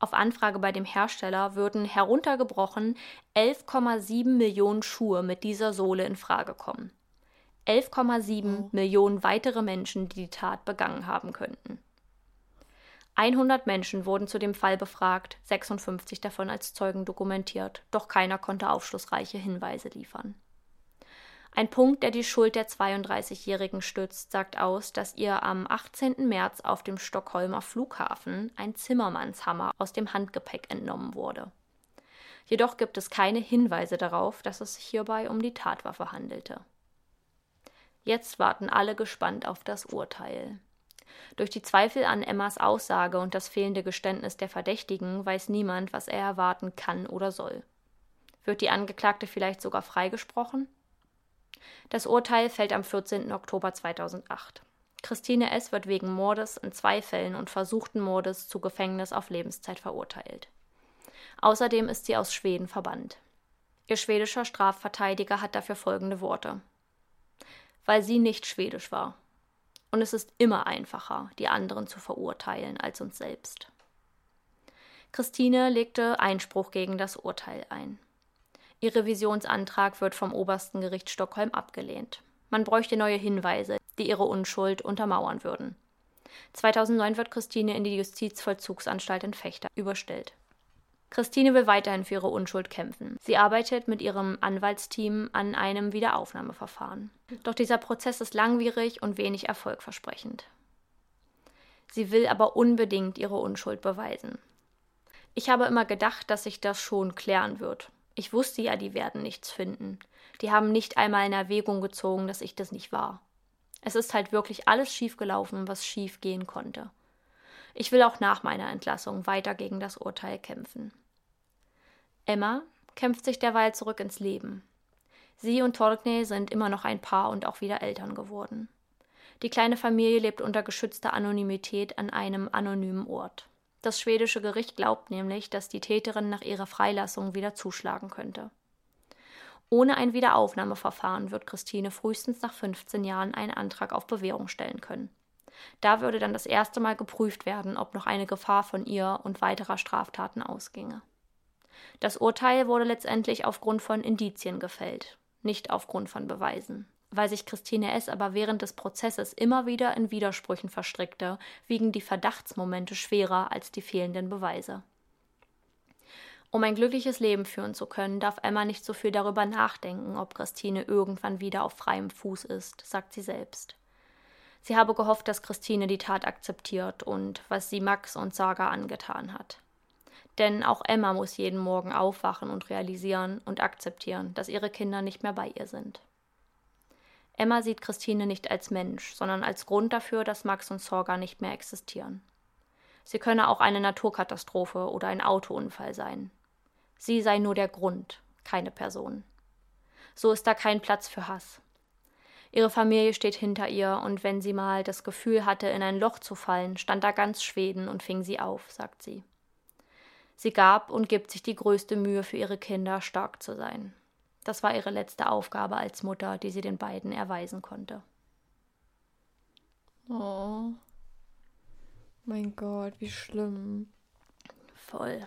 Auf Anfrage bei dem Hersteller würden heruntergebrochen 11,7 Millionen Schuhe mit dieser Sohle in Frage kommen. 11,7 oh. Millionen weitere Menschen, die die Tat begangen haben könnten. 100 Menschen wurden zu dem Fall befragt, 56 davon als Zeugen dokumentiert, doch keiner konnte aufschlussreiche Hinweise liefern. Ein Punkt, der die Schuld der 32-Jährigen stützt, sagt aus, dass ihr am 18. März auf dem Stockholmer Flughafen ein Zimmermannshammer aus dem Handgepäck entnommen wurde. Jedoch gibt es keine Hinweise darauf, dass es sich hierbei um die Tatwaffe handelte. Jetzt warten alle gespannt auf das Urteil. Durch die Zweifel an Emmas Aussage und das fehlende Geständnis der Verdächtigen weiß niemand, was er erwarten kann oder soll. Wird die Angeklagte vielleicht sogar freigesprochen? Das Urteil fällt am 14. Oktober 2008. Christine S. wird wegen Mordes in zwei Fällen und versuchten Mordes zu Gefängnis auf Lebenszeit verurteilt. Außerdem ist sie aus Schweden verbannt. Ihr schwedischer Strafverteidiger hat dafür folgende Worte. Weil sie nicht schwedisch war. Und es ist immer einfacher, die anderen zu verurteilen als uns selbst. Christine legte Einspruch gegen das Urteil ein. Ihr Revisionsantrag wird vom obersten Gericht Stockholm abgelehnt. Man bräuchte neue Hinweise, die ihre Unschuld untermauern würden. 2009 wird Christine in die Justizvollzugsanstalt in Fechter überstellt. Christine will weiterhin für ihre Unschuld kämpfen. Sie arbeitet mit ihrem Anwaltsteam an einem Wiederaufnahmeverfahren. Doch dieser Prozess ist langwierig und wenig erfolgversprechend. Sie will aber unbedingt ihre Unschuld beweisen. Ich habe immer gedacht, dass sich das schon klären wird. Ich wusste ja, die werden nichts finden. Die haben nicht einmal in Erwägung gezogen, dass ich das nicht war. Es ist halt wirklich alles schiefgelaufen, was schief gehen konnte. Ich will auch nach meiner Entlassung weiter gegen das Urteil kämpfen. Emma kämpft sich derweil zurück ins Leben. Sie und Torkney sind immer noch ein Paar und auch wieder Eltern geworden. Die kleine Familie lebt unter geschützter Anonymität an einem anonymen Ort. Das schwedische Gericht glaubt nämlich, dass die Täterin nach ihrer Freilassung wieder zuschlagen könnte. Ohne ein Wiederaufnahmeverfahren wird Christine frühestens nach 15 Jahren einen Antrag auf Bewährung stellen können. Da würde dann das erste Mal geprüft werden, ob noch eine Gefahr von ihr und weiterer Straftaten ausginge. Das Urteil wurde letztendlich aufgrund von Indizien gefällt, nicht aufgrund von Beweisen. Weil sich Christine S. aber während des Prozesses immer wieder in Widersprüchen verstrickte, wiegen die Verdachtsmomente schwerer als die fehlenden Beweise. Um ein glückliches Leben führen zu können, darf Emma nicht so viel darüber nachdenken, ob Christine irgendwann wieder auf freiem Fuß ist, sagt sie selbst. Sie habe gehofft, dass Christine die Tat akzeptiert und was sie Max und Saga angetan hat. Denn auch Emma muss jeden Morgen aufwachen und realisieren und akzeptieren, dass ihre Kinder nicht mehr bei ihr sind. Emma sieht Christine nicht als Mensch, sondern als Grund dafür, dass Max und Sorga nicht mehr existieren. Sie könne auch eine Naturkatastrophe oder ein Autounfall sein. Sie sei nur der Grund, keine Person. So ist da kein Platz für Hass. Ihre Familie steht hinter ihr, und wenn sie mal das Gefühl hatte, in ein Loch zu fallen, stand da ganz Schweden und fing sie auf, sagt sie. Sie gab und gibt sich die größte Mühe für ihre Kinder, stark zu sein. Das war ihre letzte Aufgabe als Mutter, die sie den beiden erweisen konnte. Oh. Mein Gott, wie schlimm. Voll.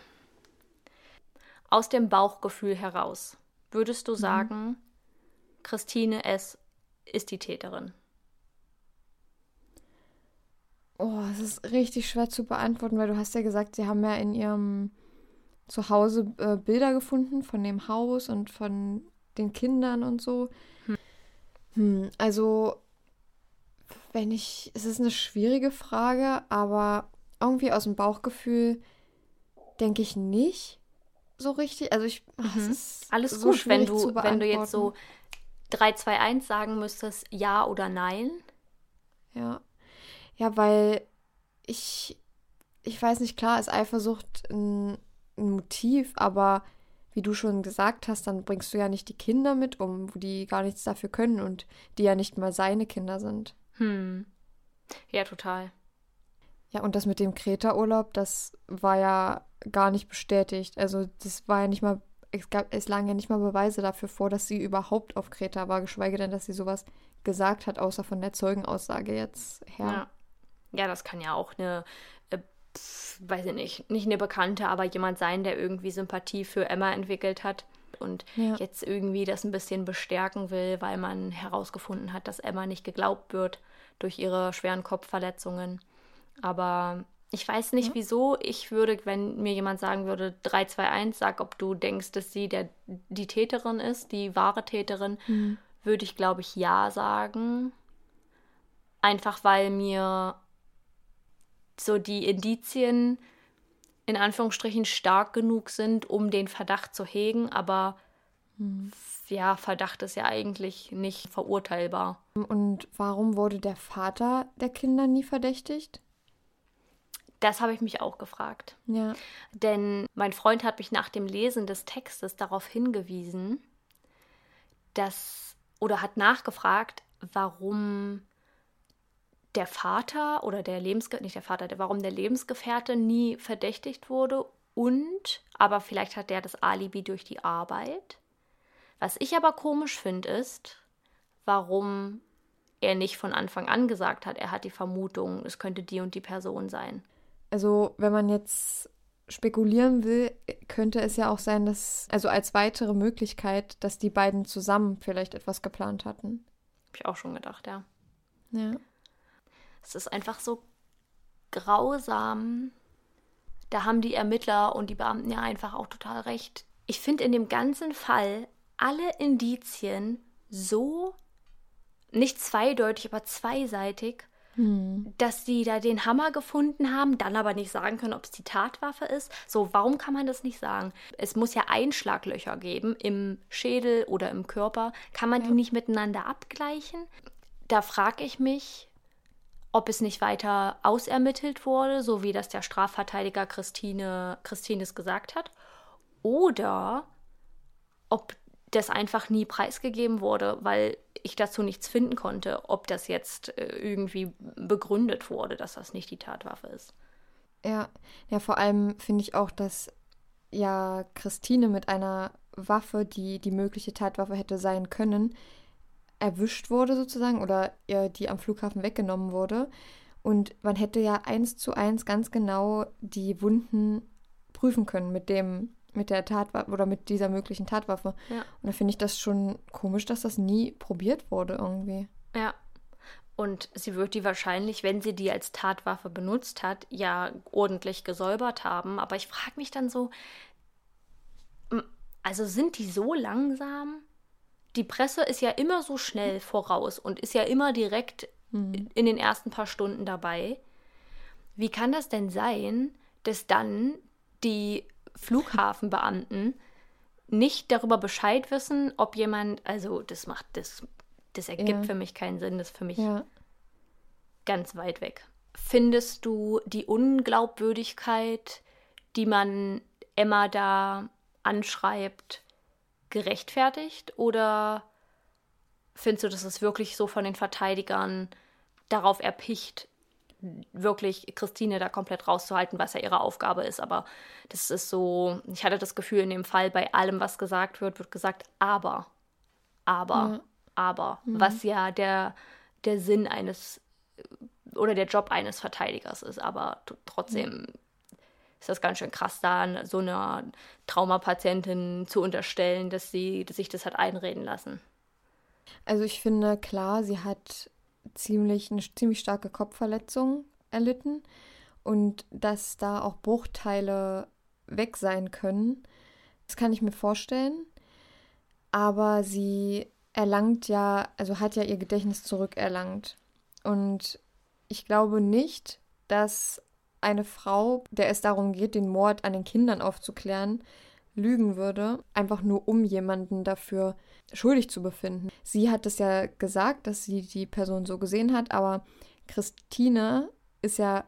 Aus dem Bauchgefühl heraus, würdest du mhm. sagen, mhm. Christine S. ist die Täterin? Oh, es ist richtig schwer zu beantworten, weil du hast ja gesagt, sie haben ja in ihrem zu Hause äh, Bilder gefunden von dem Haus und von den Kindern und so. Hm. Hm, also, wenn ich, es ist eine schwierige Frage, aber irgendwie aus dem Bauchgefühl denke ich nicht so richtig. Also ich, ach, mhm. alles so gut, wenn du, wenn du jetzt so 3, 2, 1 sagen müsstest, ja oder nein. Ja. Ja, weil ich, ich weiß nicht, klar ist Eifersucht ein ein Motiv, aber wie du schon gesagt hast, dann bringst du ja nicht die Kinder mit um, wo die gar nichts dafür können und die ja nicht mal seine Kinder sind. Hm. Ja, total. Ja, und das mit dem Kreta-Urlaub, das war ja gar nicht bestätigt. Also das war ja nicht mal, es, gab, es lagen ja nicht mal Beweise dafür vor, dass sie überhaupt auf Kreta war, geschweige denn, dass sie sowas gesagt hat, außer von der Zeugenaussage jetzt her. Ja, ja das kann ja auch eine weiß ich nicht, nicht eine Bekannte, aber jemand sein, der irgendwie Sympathie für Emma entwickelt hat und Ja. jetzt irgendwie das ein bisschen bestärken will, weil man herausgefunden hat, dass Emma nicht geglaubt wird durch ihre schweren Kopfverletzungen. Aber ich weiß nicht, wieso. Ich würde, wenn mir jemand sagen würde, 3, 2, 1, sag, ob du denkst, dass sie der, die Täterin ist, die wahre Täterin, würde ich, glaube ich, ja sagen. Einfach weil mir so die Indizien in Anführungsstrichen stark genug sind, um den Verdacht zu hegen, aber ja, Verdacht ist ja eigentlich nicht verurteilbar. Und warum wurde der Vater der Kinder nie verdächtigt? Das habe ich mich auch gefragt. Ja. Denn mein Freund hat mich nach dem Lesen des Textes darauf hingewiesen, dass oder hat nachgefragt, warum der Vater oder der Lebensgefährte, nicht der Vater, der, warum der Lebensgefährte nie verdächtigt wurde und, aber vielleicht hat der das Alibi durch die Arbeit. Was ich aber komisch finde, ist, warum er nicht von Anfang an gesagt hat, er hat die Vermutung, es könnte die und die Person sein. Also, wenn man jetzt spekulieren will, könnte es ja auch sein, dass, also als weitere Möglichkeit, dass die beiden zusammen vielleicht etwas geplant hatten. Habe ich auch schon gedacht, ja. Ja. Es ist einfach so grausam. Da haben die Ermittler und die Beamten ja einfach auch total recht. Ich finde in dem ganzen Fall alle Indizien so nicht zweideutig, aber zweiseitig, dass die da den Hammer gefunden haben, dann aber nicht sagen können, ob es die Tatwaffe ist. So, warum kann man das nicht sagen? Es muss ja Einschlaglöcher geben im Schädel oder im Körper. Kann man die nicht miteinander abgleichen? Da frage ich mich, ob es nicht weiter ausermittelt wurde, so wie das der Strafverteidiger Christine, Christines gesagt hat, oder ob das einfach nie preisgegeben wurde, weil ich dazu nichts finden konnte, ob das jetzt äh, irgendwie begründet wurde, dass das nicht die Tatwaffe ist. Ja, ja, vor allem finde ich auch, dass ja Christine mit einer Waffe, die die mögliche Tatwaffe hätte sein können, erwischt wurde sozusagen oder ihr die am Flughafen weggenommen wurde. Und man hätte ja eins zu eins ganz genau die Wunden prüfen können mit dem, mit der Tatwaffe oder mit dieser möglichen Tatwaffe. Ja. Und da finde ich das schon komisch, dass das nie probiert wurde irgendwie. Ja. Und sie wird die wahrscheinlich, wenn sie die als Tatwaffe benutzt hat, ja ordentlich gesäubert haben. Aber ich frage mich dann so, also sind die so langsam? Die Presse ist ja immer so schnell voraus und ist ja immer direkt in den ersten paar Stunden dabei. Wie kann das denn sein, dass dann die Flughafenbeamten nicht darüber Bescheid wissen, ob jemand, also das macht, das, das ergibt Ja. für mich keinen Sinn, das ist für mich Ja. ganz weit weg. Findest du die Unglaubwürdigkeit, die man Emma da anschreibt, gerechtfertigt? Oder findest du, dass es wirklich so von den Verteidigern darauf erpicht, wirklich Christine da komplett rauszuhalten, was ja ihre Aufgabe ist? Aber das ist so, ich hatte das Gefühl, in dem Fall, bei allem, was gesagt wird, wird gesagt, aber, aber, aber, was ja der, der Sinn eines oder der Job eines Verteidigers ist. Aber trotzdem ist das ganz schön krass, da so einer Traumapatientin zu unterstellen, dass sie dass sich das hat einreden lassen. Also ich finde, klar, sie hat ziemlich eine ziemlich starke Kopfverletzung erlitten und dass da auch Bruchteile weg sein können, das kann ich mir vorstellen. Aber sie erlangt ja, also hat ja ihr Gedächtnis zurückerlangt. Und ich glaube nicht, dass eine Frau, der es darum geht, den Mord an den Kindern aufzuklären, lügen würde, einfach nur um jemanden dafür schuldig zu befinden. Sie hat es ja gesagt, dass sie die Person so gesehen hat, aber Christine ist ja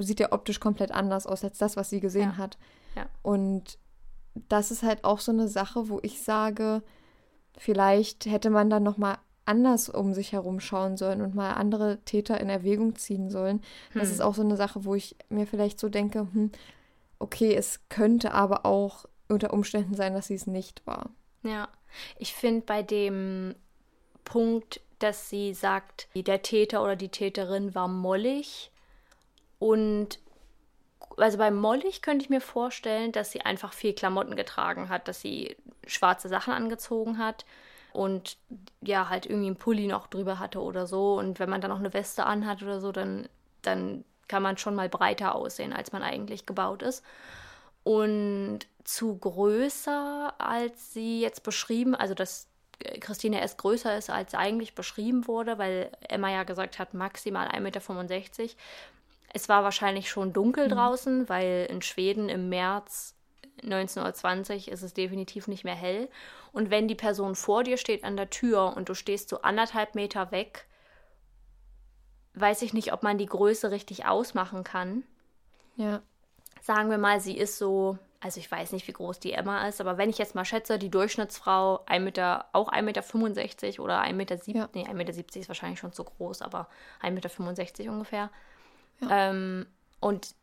sieht ja optisch komplett anders aus als das, was sie gesehen Ja. hat. Ja. Und das ist halt auch so eine Sache, wo ich sage, vielleicht hätte man dann noch mal anders um sich herum schauen sollen und mal andere Täter in Erwägung ziehen sollen. Das ist auch so eine Sache, wo ich mir vielleicht so denke, hm, okay, es könnte aber auch unter Umständen sein, dass sie es nicht war. Ja, ich finde bei dem Punkt, dass sie sagt, der Täter oder die Täterin war mollig und also bei Mollig könnte ich mir vorstellen, dass sie einfach viel Klamotten getragen hat, dass sie schwarze Sachen angezogen hat und ja, halt irgendwie einen Pulli noch drüber hatte oder so. Und wenn man dann noch eine Weste anhat oder so, dann, dann kann man schon mal breiter aussehen, als man eigentlich gebaut ist. Und zu größer, als sie jetzt beschrieben, also dass Christine S. größer ist, als eigentlich beschrieben wurde, weil Emma ja gesagt hat, maximal 1,65 Meter. Es war wahrscheinlich schon dunkel mhm. draußen, weil in Schweden im März 1920 ist es definitiv nicht mehr hell. Und wenn die Person vor dir steht an der Tür und du stehst so anderthalb Meter weg, weiß ich nicht, ob man die Größe richtig ausmachen kann. Ja. Sagen wir mal, sie ist so, also ich weiß nicht, wie groß die Emma ist, aber wenn ich jetzt mal schätze, die Durchschnittsfrau 1 Meter, auch 1,65 Meter oder 1,70 Meter, ja. nee, 1,70 Meter ist wahrscheinlich schon zu groß, aber 1,65 Meter ungefähr. Ja. Ähm, und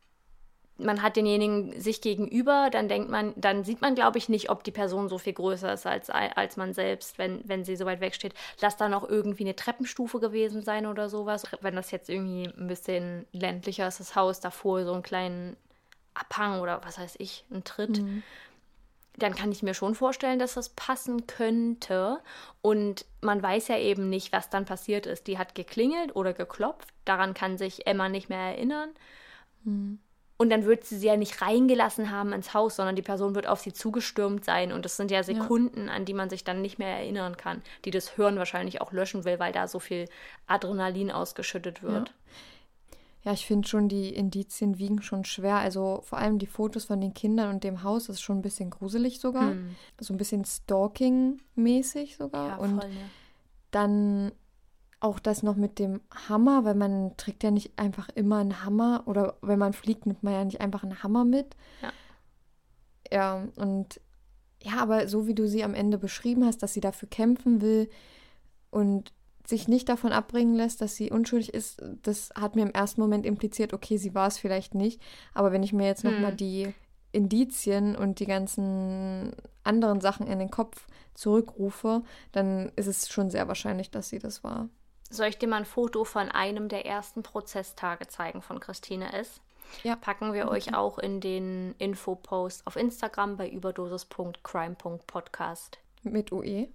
man hat denjenigen sich gegenüber, dann denkt man, dann sieht man, glaube ich, nicht, ob die Person so viel größer ist als, als man selbst, wenn, wenn sie so weit weg steht. Lass da noch irgendwie eine Treppenstufe gewesen sein oder sowas. Wenn das jetzt irgendwie ein bisschen ländlicher ist, das Haus davor, so einen kleinen Abhang oder was weiß ich, ein Tritt. Mhm. Dann kann ich mir schon vorstellen, dass das passen könnte. Und man weiß ja eben nicht, was dann passiert ist. Die hat geklingelt oder geklopft. Daran kann sich Emma nicht mehr erinnern. Mhm. Und dann wird sie sie ja nicht reingelassen haben ins Haus, sondern die Person wird auf sie zugestürmt sein. Und das sind ja Sekunden, ja. an die man sich dann nicht mehr erinnern kann, die das Hören wahrscheinlich auch löschen will, weil da so viel Adrenalin ausgeschüttet wird. Ja, ja ich finde schon, die Indizien wiegen schon schwer. Also vor allem die Fotos von den Kindern und dem Haus ist schon ein bisschen gruselig sogar. Hm. So ein bisschen Stalking-mäßig sogar. Ja, voll, und ne? dann auch das noch mit dem Hammer, weil man trägt ja nicht einfach immer einen Hammer oder wenn man fliegt, nimmt man ja nicht einfach einen Hammer mit. Ja. Ja, und ja, aber so wie du sie am Ende beschrieben hast, dass sie dafür kämpfen will und sich nicht davon abbringen lässt, dass sie unschuldig ist, das hat mir im ersten Moment impliziert, okay, sie war es vielleicht nicht. Aber wenn ich mir jetzt hm. nochmal die Indizien und die ganzen anderen Sachen in den Kopf zurückrufe, dann ist es schon sehr wahrscheinlich, dass sie das war. Soll ich dir mal ein Foto von einem der ersten Prozesstage zeigen von Christine S? Ja. Packen wir euch auch in den Infopost auf Instagram bei überdosis.crime.podcast. Mit UE.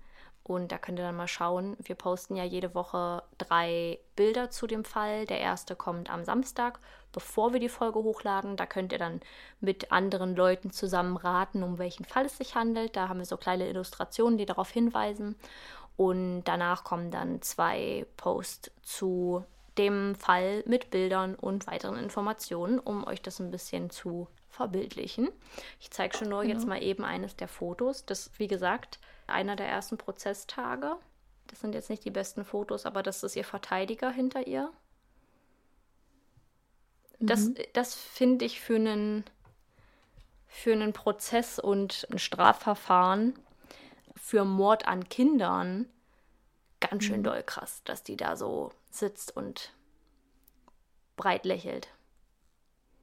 Und da könnt ihr dann mal schauen. Wir posten ja jede Woche drei Bilder zu dem Fall. Der erste kommt am Samstag, bevor wir die Folge hochladen. Da könnt ihr dann mit anderen Leuten zusammen raten, um welchen Fall es sich handelt. Da haben wir so kleine Illustrationen, die darauf hinweisen. Und danach kommen dann zwei Posts zu dem Fall mit Bildern und weiteren Informationen, um euch das ein bisschen zu verbildlichen. Ich zeige schon nur genau. jetzt mal eben eines der Fotos. Das, wie gesagt, einer der ersten Prozesstage. Das sind jetzt nicht die besten Fotos, aber das ist ihr Verteidiger hinter ihr. Das, mhm. das finde ich für einen, für einen Prozess und ein Strafverfahren für Mord an Kindern ganz schön mhm. doll krass, dass die da so sitzt und breit lächelt.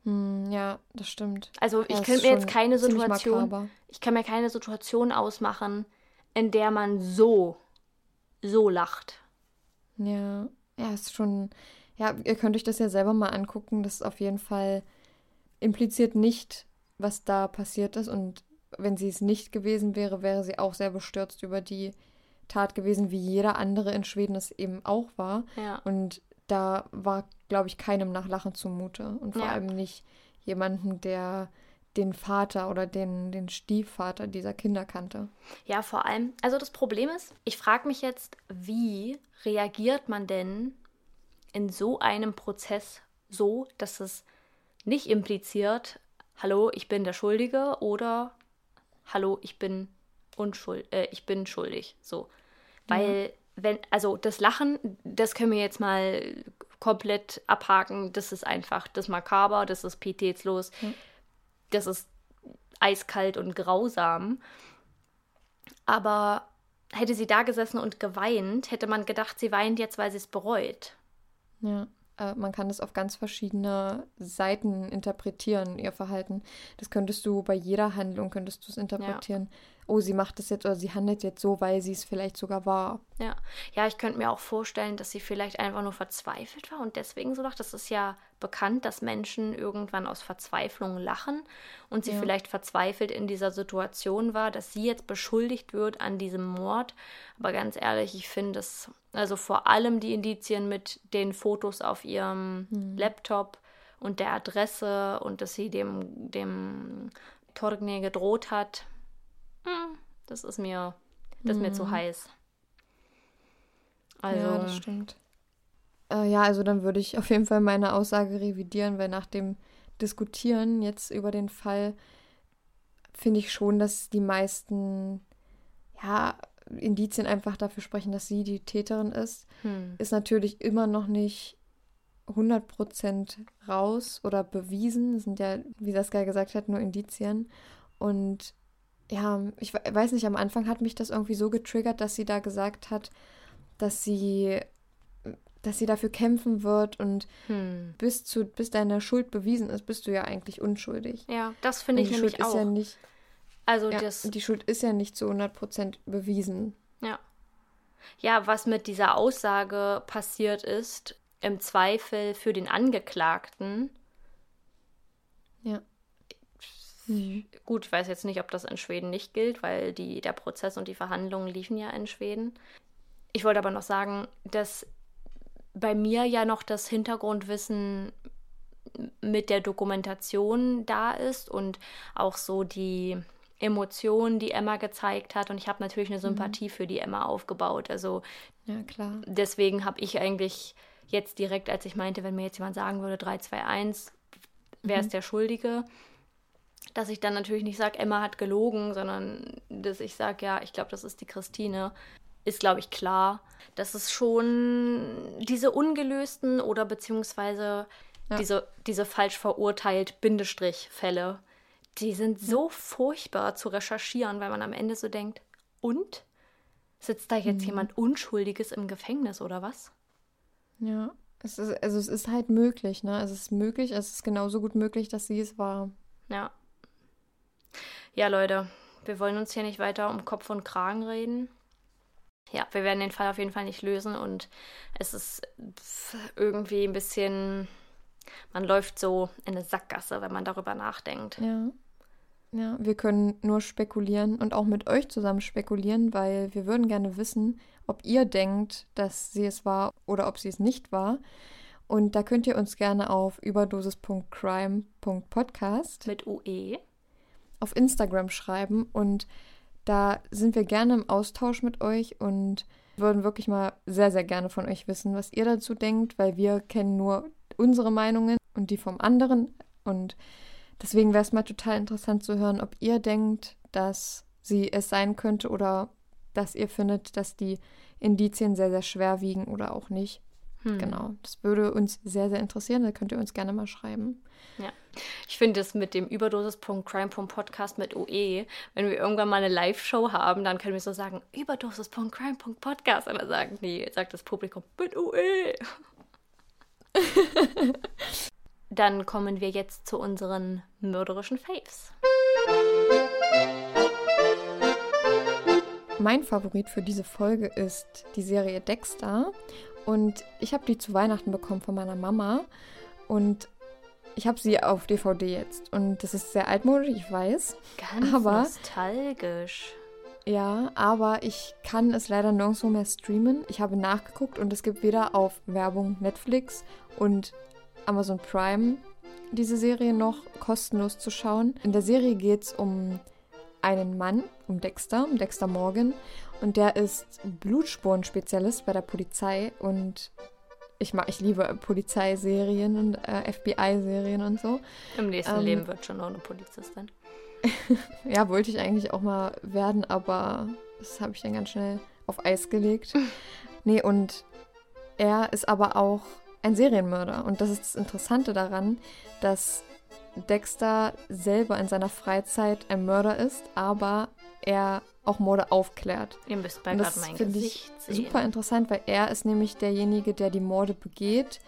ja, das stimmt. Also ich könnte mir jetzt keine Situation, ich kann mir keine Situation ausmachen, in der man so, so lacht. Ja, ja, ist schon, ja, ihr könnt euch das ja selber mal angucken. Das ist auf jeden Fall impliziert nicht, was da passiert ist und wenn sie es nicht gewesen wäre, wäre sie auch sehr bestürzt über die Tat gewesen, wie jeder andere in Schweden es eben auch war. Ja. Und da war, glaube ich, keinem nach Lachen zumute. Und vor ja. allem nicht jemanden, der den Vater oder den, den Stiefvater dieser Kinder kannte. Ja, vor allem, also das Problem ist, ich frage mich jetzt, wie reagiert man denn in so einem Prozess so, dass es nicht impliziert, hallo, ich bin der Schuldige oder hallo, ich bin unschuld, äh, ich bin schuldig. So. Weil, mhm. wenn, also das Lachen, das können wir jetzt mal komplett abhaken. Das ist einfach das Makaber, das ist pietätslos, mhm. das ist eiskalt und grausam. Aber hätte sie da gesessen und geweint, hätte man gedacht, sie weint jetzt, weil sie es bereut. Ja. Äh, man kann das auf ganz verschiedene Seiten interpretieren, ihr Verhalten. Das könntest du bei jeder Handlung, könntest du es interpretieren. Ja. oh, sie macht das jetzt oder sie handelt jetzt so, weil sie es vielleicht sogar war. Ja. ja, ich könnte mir auch vorstellen, dass sie vielleicht einfach nur verzweifelt war und deswegen so dachte, das ist ja bekannt, dass Menschen irgendwann aus Verzweiflung lachen und sie Ja. vielleicht verzweifelt in dieser Situation war, dass sie jetzt beschuldigt wird an diesem Mord. Aber ganz ehrlich, ich finde es, also vor allem die Indizien mit den Fotos auf ihrem Laptop und der Adresse und dass sie dem, dem Torgne gedroht hat, hm, das ist mir, das ist mir zu heiß. Also, ja, das stimmt. Äh, ja, also dann würde ich auf jeden Fall meine Aussage revidieren, weil nach dem Diskutieren jetzt über den Fall finde ich schon, dass die meisten ja, Indizien einfach dafür sprechen, dass sie die Täterin ist. hm, Ist natürlich immer noch nicht 100% raus oder bewiesen. Das sind ja, wie Saskia gesagt hat, nur Indizien. Und ja, ich we- weiß nicht, am Anfang hat mich das irgendwie so getriggert, dass sie da gesagt hat, dass sie, dass sie dafür kämpfen wird und hm. bis, zu, bis deine Schuld bewiesen ist, bist du ja eigentlich unschuldig. Ja, das finde ich nämlich Schuld auch. ist ja nicht, also ja, das, die Schuld ist ja nicht zu 100% bewiesen. ja. Ja, was mit dieser Aussage passiert ist, im Zweifel für den Angeklagten. Ja. Gut, ich weiß jetzt nicht, ob das in Schweden nicht gilt, weil die, der Prozess und die Verhandlungen liefen ja in Schweden. Ich wollte aber noch sagen, dass bei mir ja noch das Hintergrundwissen mit der Dokumentation da ist und auch so die Emotionen, die Emma gezeigt hat. Und ich habe natürlich eine Sympathie für die Emma aufgebaut. Also Ja, klar. deswegen habe ich eigentlich jetzt direkt, als ich meinte, wenn mir jetzt jemand sagen würde, 3, 2, 1, wer ist der Schuldige, dass ich dann natürlich nicht sage, Emma hat gelogen, sondern dass ich sage, ja, ich glaube, das ist die Christine. Ist, glaube ich, klar. Das ist schon diese ungelösten oder beziehungsweise Ja. diese, diese falsch verurteilt Bindestrich-Fälle, die sind so furchtbar zu recherchieren, weil man am Ende so denkt, und? Sitzt da jetzt jemand Unschuldiges im Gefängnis oder was? Ja, es ist, also es ist halt möglich, ne? Es ist möglich, es ist genauso gut möglich, dass sie es war. Ja. Ja, Leute, wir wollen uns hier nicht weiter um Kopf und Kragen reden. Ja, wir werden den Fall auf jeden Fall nicht lösen und es ist irgendwie ein bisschen, man läuft so in eine Sackgasse, wenn man darüber nachdenkt. Ja. Ja, wir können nur spekulieren und auch mit euch zusammen spekulieren, weil wir würden gerne wissen, ob ihr denkt, dass sie es war oder ob sie es nicht war. Und da könnt ihr uns gerne auf überdosis.crime.podcast Mit. UE. auf Instagram schreiben und da sind wir gerne im Austausch mit euch und würden wirklich mal sehr, sehr gerne von euch wissen, was ihr dazu denkt, weil wir kennen nur unsere Meinungen und die vom anderen und deswegen wäre es mal total interessant zu hören, ob ihr denkt, dass sie es sein könnte oder dass ihr findet, dass die Indizien sehr, sehr schwer wiegen oder auch nicht. Hm. Genau, das würde uns sehr, sehr interessieren. Da könnt ihr uns gerne mal schreiben. Ja. Ich finde es mit dem Überdosis.crime.podcast mit OE, wenn wir irgendwann mal eine Live-Show haben, dann können wir so sagen, Überdosis.crime.podcast. Und dann sagen die, sagt das Publikum, mit OE. dann kommen wir jetzt zu unseren mörderischen Faves. Mein Favorit für diese Folge ist die Serie Dexter. Und ich habe die zu Weihnachten bekommen von meiner Mama. Und ich habe sie auf DVD jetzt. Und das ist sehr altmodisch, ich weiß. Ganz Aber- nostalgisch. Ja, aber ich kann es leider nirgendwo mehr streamen. Ich habe nachgeguckt und es gibt weder auf Werbung Netflix und Amazon Prime diese Serie noch kostenlos zu schauen. In der Serie geht es um einen Mann, um Dexter, um Dexter Morgan. Und der ist Blutspurenspezialist bei der Polizei und ich mag, ich liebe Polizeiserien und äh, FBI-Serien und so. Im nächsten Ähm, Leben wird schon noch eine Polizistin. Ja, wollte ich eigentlich auch mal werden, aber das habe ich dann ganz schnell auf Eis gelegt. Nee, und er ist aber auch ein Serienmörder. Und das ist das Interessante daran, dass Dexter selber in seiner Freizeit ein Mörder ist, aber er auch Morde aufklärt. Ihr müsst bei das mein finde ich Gesicht sehen. super interessant, weil er ist nämlich derjenige, der die Morde begeht,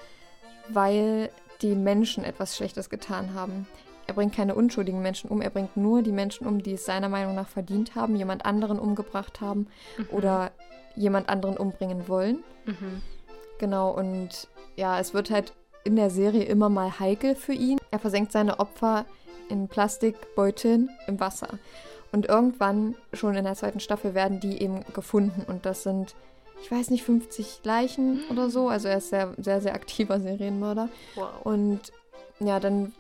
weil die Menschen etwas Schlechtes getan haben. er bringt keine unschuldigen Menschen um, er bringt nur die Menschen um, die es seiner Meinung nach verdient haben, jemand anderen umgebracht haben oder jemand anderen umbringen wollen. Mhm. Genau, und ja, es wird halt in der Serie immer mal heikel für ihn. Er versenkt seine Opfer in Plastikbeuteln im Wasser. Und irgendwann, schon in der zweiten Staffel, werden die eben gefunden. Und das sind, ich weiß nicht, 50 Leichen oder so. Also er ist sehr, sehr, sehr aktiver Serienmörder. Wow. Und ja, dann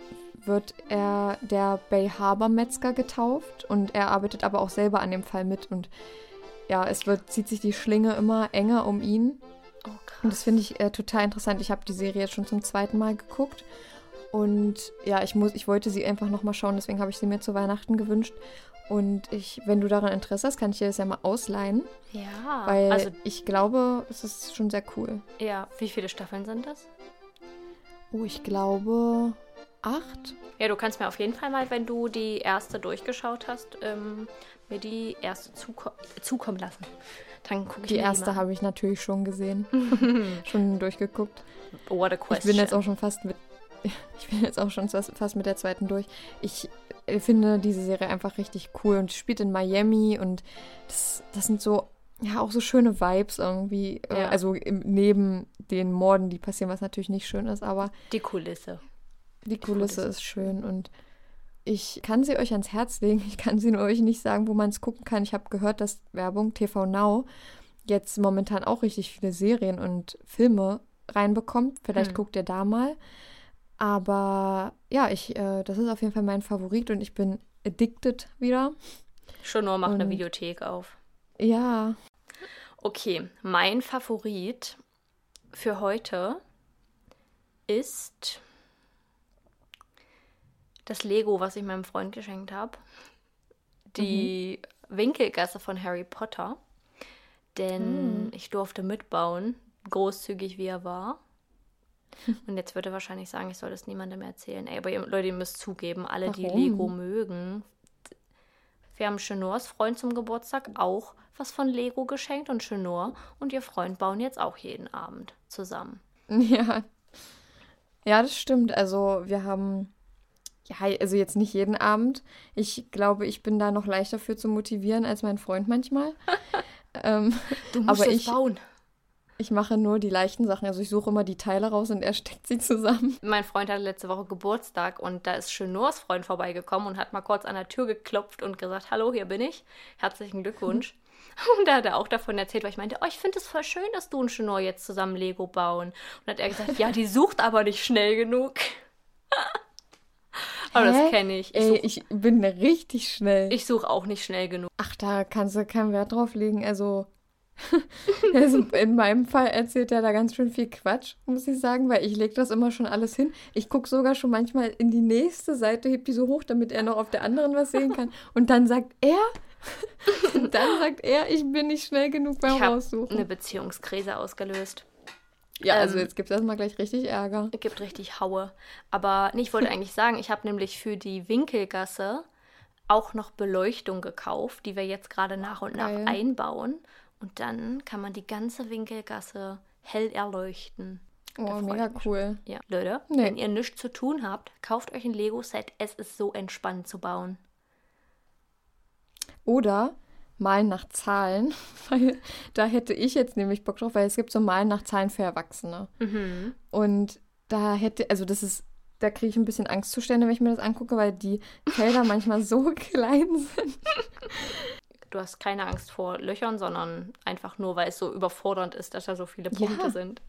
wird er der Bay Harbor Metzger getauft und er arbeitet aber auch selber an dem Fall mit und ja, es wird, zieht sich die Schlinge immer enger um ihn. Und das finde ich äh, total interessant. Ich habe die Serie jetzt schon zum zweiten Mal geguckt und ja, ich muss, ich wollte sie einfach noch mal schauen, deswegen habe ich sie mir zu Weihnachten gewünscht und ich, wenn du daran Interesse hast, kann ich dir das ja mal ausleihen, Ja, weil also ich glaube, es ist schon sehr cool. ja, wie viele Staffeln sind das? Oh, ich glaube acht. Ja, du kannst mir auf jeden Fall mal, wenn du die erste durchgeschaut hast, ähm, mir die erste zuko zukommen lassen. Dann gucke ich Die erste habe ich natürlich schon gesehen, schon durchgeguckt. What a Ich question. bin jetzt auch schon fast mit. Ich bin jetzt auch schon fast fast mit der zweiten durch. Ich äh, finde diese Serie einfach richtig cool und spielt in Miami und das, das sind so, ja, auch so schöne Vibes irgendwie. Äh, Ja. Also im, neben den Morden, die passieren, was natürlich nicht schön ist, aber die Kulisse. Die Kulisse ist schön und ich kann sie euch ans Herz legen. Ich kann sie nur euch nicht sagen, wo man es gucken kann. Ich habe gehört, dass Werbung TV Now jetzt momentan auch richtig viele Serien und Filme reinbekommt. Vielleicht Hm. guckt ihr da mal. Aber ja, ich, äh, das ist auf jeden Fall mein Favorit und ich bin addicted wieder. Schon nur mach eine Und- Videothek auf. Ja, Okay, mein Favorit für heute ist das Lego, was ich meinem Freund geschenkt habe. Die Winkelgasse von Harry Potter. Denn ich durfte mitbauen, großzügig wie er war. Und jetzt würde er wahrscheinlich sagen, ich soll das niemandem erzählen. Ey, aber ihr, Leute, ihr müsst zugeben, alle, die Warum? Lego mögen, wir haben Chenors Freund zum Geburtstag auch was von Lego geschenkt und Chenor und ihr Freund bauen jetzt auch jeden Abend zusammen. ja. Ja, das stimmt. Also wir haben, ja, also jetzt nicht jeden Abend. Ich glaube, ich bin da noch leichter für zu motivieren als mein Freund manchmal. ähm, Du musst Aber ich- bauen. Ich mache nur die leichten Sachen. Also ich suche immer die Teile raus und er steckt sie zusammen. Mein Freund hatte letzte Woche Geburtstag und da ist Chenors Freund vorbeigekommen und hat mal kurz an der Tür geklopft und gesagt, hallo, hier bin ich. Herzlichen Glückwunsch. Und da hat er auch davon erzählt, weil ich meinte, oh, ich finde es voll schön, dass du und Chenor jetzt zusammen Lego bauen. Und hat er gesagt, ja, die sucht aber nicht schnell genug. aber Hä? das kenne ich. Ich Ey, suche ich bin richtig schnell. ich such auch nicht schnell genug. Ach, da kannst du keinen Wert drauf legen. Also, also in meinem Fall erzählt er da ganz schön viel Quatsch, muss ich sagen, weil ich lege das immer schon alles hin. Ich gucke sogar schon manchmal in die nächste Seite, heb die so hoch, damit er noch auf der anderen was sehen kann. Und dann sagt er, und dann sagt er, ich bin nicht schnell genug beim Ich Raussuchen. eine Beziehungskrise ausgelöst. Ja, also ähm, jetzt gibt es erstmal gleich richtig Ärger. Es gibt richtig Haue. Aber nee, ich wollte eigentlich sagen, ich habe nämlich für die Winkelgasse auch noch Beleuchtung gekauft, die wir jetzt gerade nach und Geil. nach einbauen. Und dann kann man die ganze Winkelgasse hell erleuchten. Oh, mega cool. Ja, Leute, Nee. wenn ihr nichts zu tun habt, kauft euch ein Lego-Set. Es ist so entspannt zu bauen. Oder Malen nach Zahlen, weil da hätte ich jetzt nämlich Bock drauf, weil es gibt so Malen nach Zahlen für Erwachsene. Mhm. Und da hätte, also das ist, da kriege ich ein bisschen Angstzustände, wenn ich mir das angucke, weil die Felder manchmal so klein sind. Du hast keine Angst vor Löchern, sondern einfach nur, weil es so überfordernd ist, dass da so viele Punkte Ja. sind.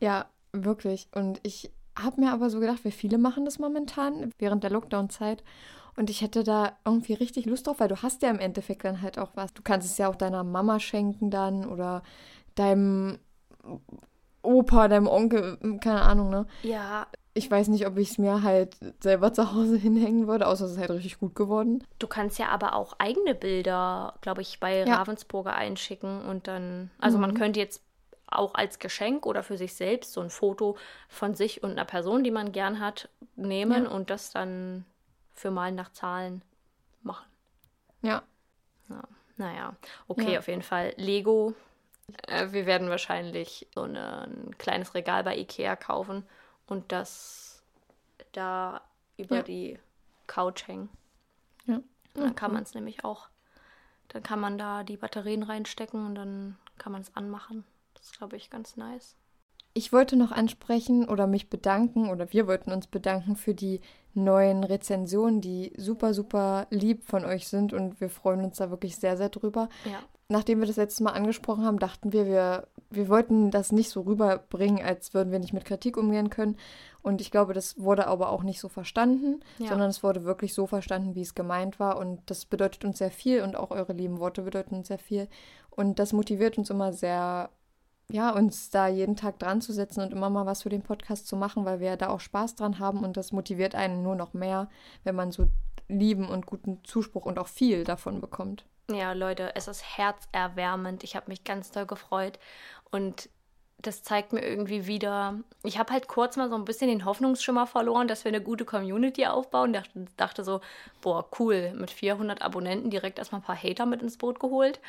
Ja, wirklich. Und ich habe mir aber so gedacht, wie viele machen das momentan während der Lockdown-Zeit. Und ich hätte da irgendwie richtig Lust drauf, weil du hast ja im Endeffekt dann halt auch was. Du kannst es ja auch deiner Mama schenken dann oder deinem Opa, deinem Onkel, keine Ahnung, ne? Ja, Ich weiß nicht, ob ich es mir halt selber zu Hause hinhängen würde, außer es ist halt richtig gut geworden. Du kannst ja aber auch eigene Bilder, glaube ich, bei Ja. Ravensburger einschicken und dann, also man Mhm. könnte jetzt auch als Geschenk oder für sich selbst so ein Foto von sich und einer Person, die man gern hat, nehmen Ja. und das dann für Malen nach Zahlen machen. Ja. Naja, okay, Ja. auf jeden Fall. Lego. Äh, wir werden wahrscheinlich so eine, ein kleines Regal bei Ikea kaufen und das da über Ja. die Couch hängen. Ja. Dann kann man es nämlich auch, dann kann man da die Batterien reinstecken und dann kann man es anmachen. Das ist, glaube ich, ganz nice. Ich wollte noch ansprechen oder mich bedanken oder wir wollten uns bedanken für die neuen Rezensionen, die super, super lieb von euch sind und wir freuen uns da wirklich sehr, sehr drüber. Ja. Nachdem wir das letzte Mal angesprochen haben, dachten wir, wir, wir wollten das nicht so rüberbringen, als würden wir nicht mit Kritik umgehen können. Und ich glaube, das wurde aber auch nicht so verstanden, Ja. sondern es wurde wirklich so verstanden, wie es gemeint war. Und das bedeutet uns sehr viel und auch eure lieben Worte bedeuten uns sehr viel. Und das motiviert uns immer sehr, ja, uns da jeden Tag dran zu setzen und immer mal was für den Podcast zu machen, weil wir da auch Spaß dran haben und das motiviert einen nur noch mehr, wenn man so lieben und guten Zuspruch und auch viel davon bekommt. Ja, Leute, es ist herzerwärmend. Ich habe mich ganz doll gefreut und das zeigt mir irgendwie wieder. Ich habe halt kurz mal so ein bisschen den Hoffnungsschimmer verloren, dass wir eine gute Community aufbauen. Dachte, dachte so, boah, cool, mit 400 Abonnenten direkt erstmal ein paar Hater mit ins Boot geholt.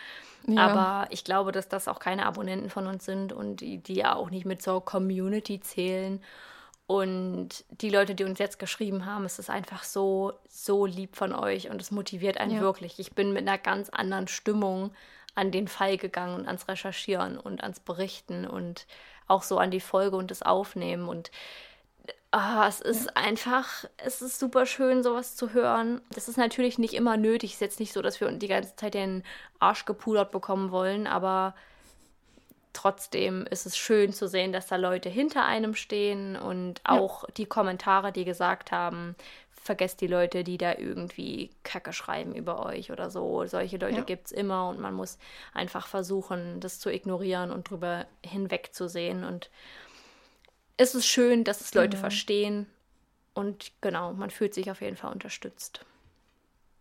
Ja. Aber ich glaube, dass das auch keine Abonnenten von uns sind und die, die ja auch nicht mit zur Community zählen. Und die Leute, die uns jetzt geschrieben haben, es ist einfach so, so lieb von euch und es motiviert einen Ja. wirklich. Ich bin mit einer ganz anderen Stimmung an den Fall gegangen und ans Recherchieren und ans Berichten und auch so an die Folge und das Aufnehmen. Und ah, es ist einfach, es ist super schön, sowas zu hören. Das ist natürlich nicht immer nötig. Es ist jetzt nicht so, dass wir die ganze Zeit den Arsch gepudert bekommen wollen, aber trotzdem ist es schön zu sehen, dass da Leute hinter einem stehen und auch die Kommentare, die gesagt haben, vergesst die Leute, die da irgendwie Kacke schreiben über euch oder so. Solche Leute Ja. gibt es immer und man muss einfach versuchen, das zu ignorieren und drüber hinwegzusehen. Und es ist schön, dass es Leute verstehen und genau, man fühlt sich auf jeden Fall unterstützt.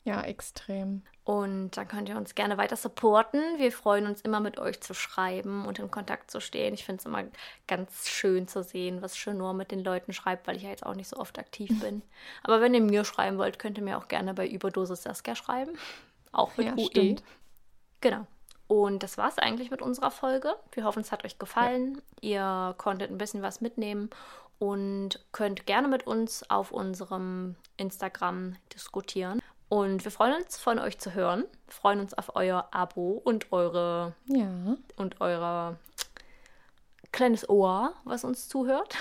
Ja, extrem. Und dann könnt ihr uns gerne weiter supporten. Wir freuen uns immer mit euch zu schreiben und in Kontakt zu stehen. Ich finde es immer ganz schön zu sehen, was Chenor mit den Leuten schreibt, weil ich ja jetzt auch nicht so oft aktiv bin. Aber wenn ihr mir schreiben wollt, könnt ihr mir auch gerne bei Überdosis Saskia schreiben. Auch mit Ja, UE. stimmt. Genau. Und das war es eigentlich mit unserer Folge. Wir hoffen, es hat euch gefallen. Ihr konntet ein bisschen was mitnehmen und könnt gerne mit uns auf unserem Instagram diskutieren. Und wir freuen uns, von euch zu hören. Wir freuen uns auf euer Abo und eure Ja. und euer kleines Ohr, was uns zuhört.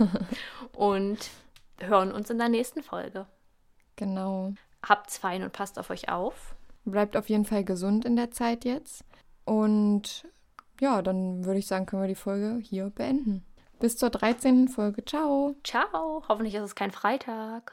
und hören uns in der nächsten Folge. Genau. Habt's fein und passt auf euch auf. Bleibt auf jeden Fall gesund in der Zeit jetzt. Und ja, dann würde ich sagen, können wir die Folge hier beenden. Bis zur 13. Folge. Ciao. Ciao. Hoffentlich ist es kein Freitag.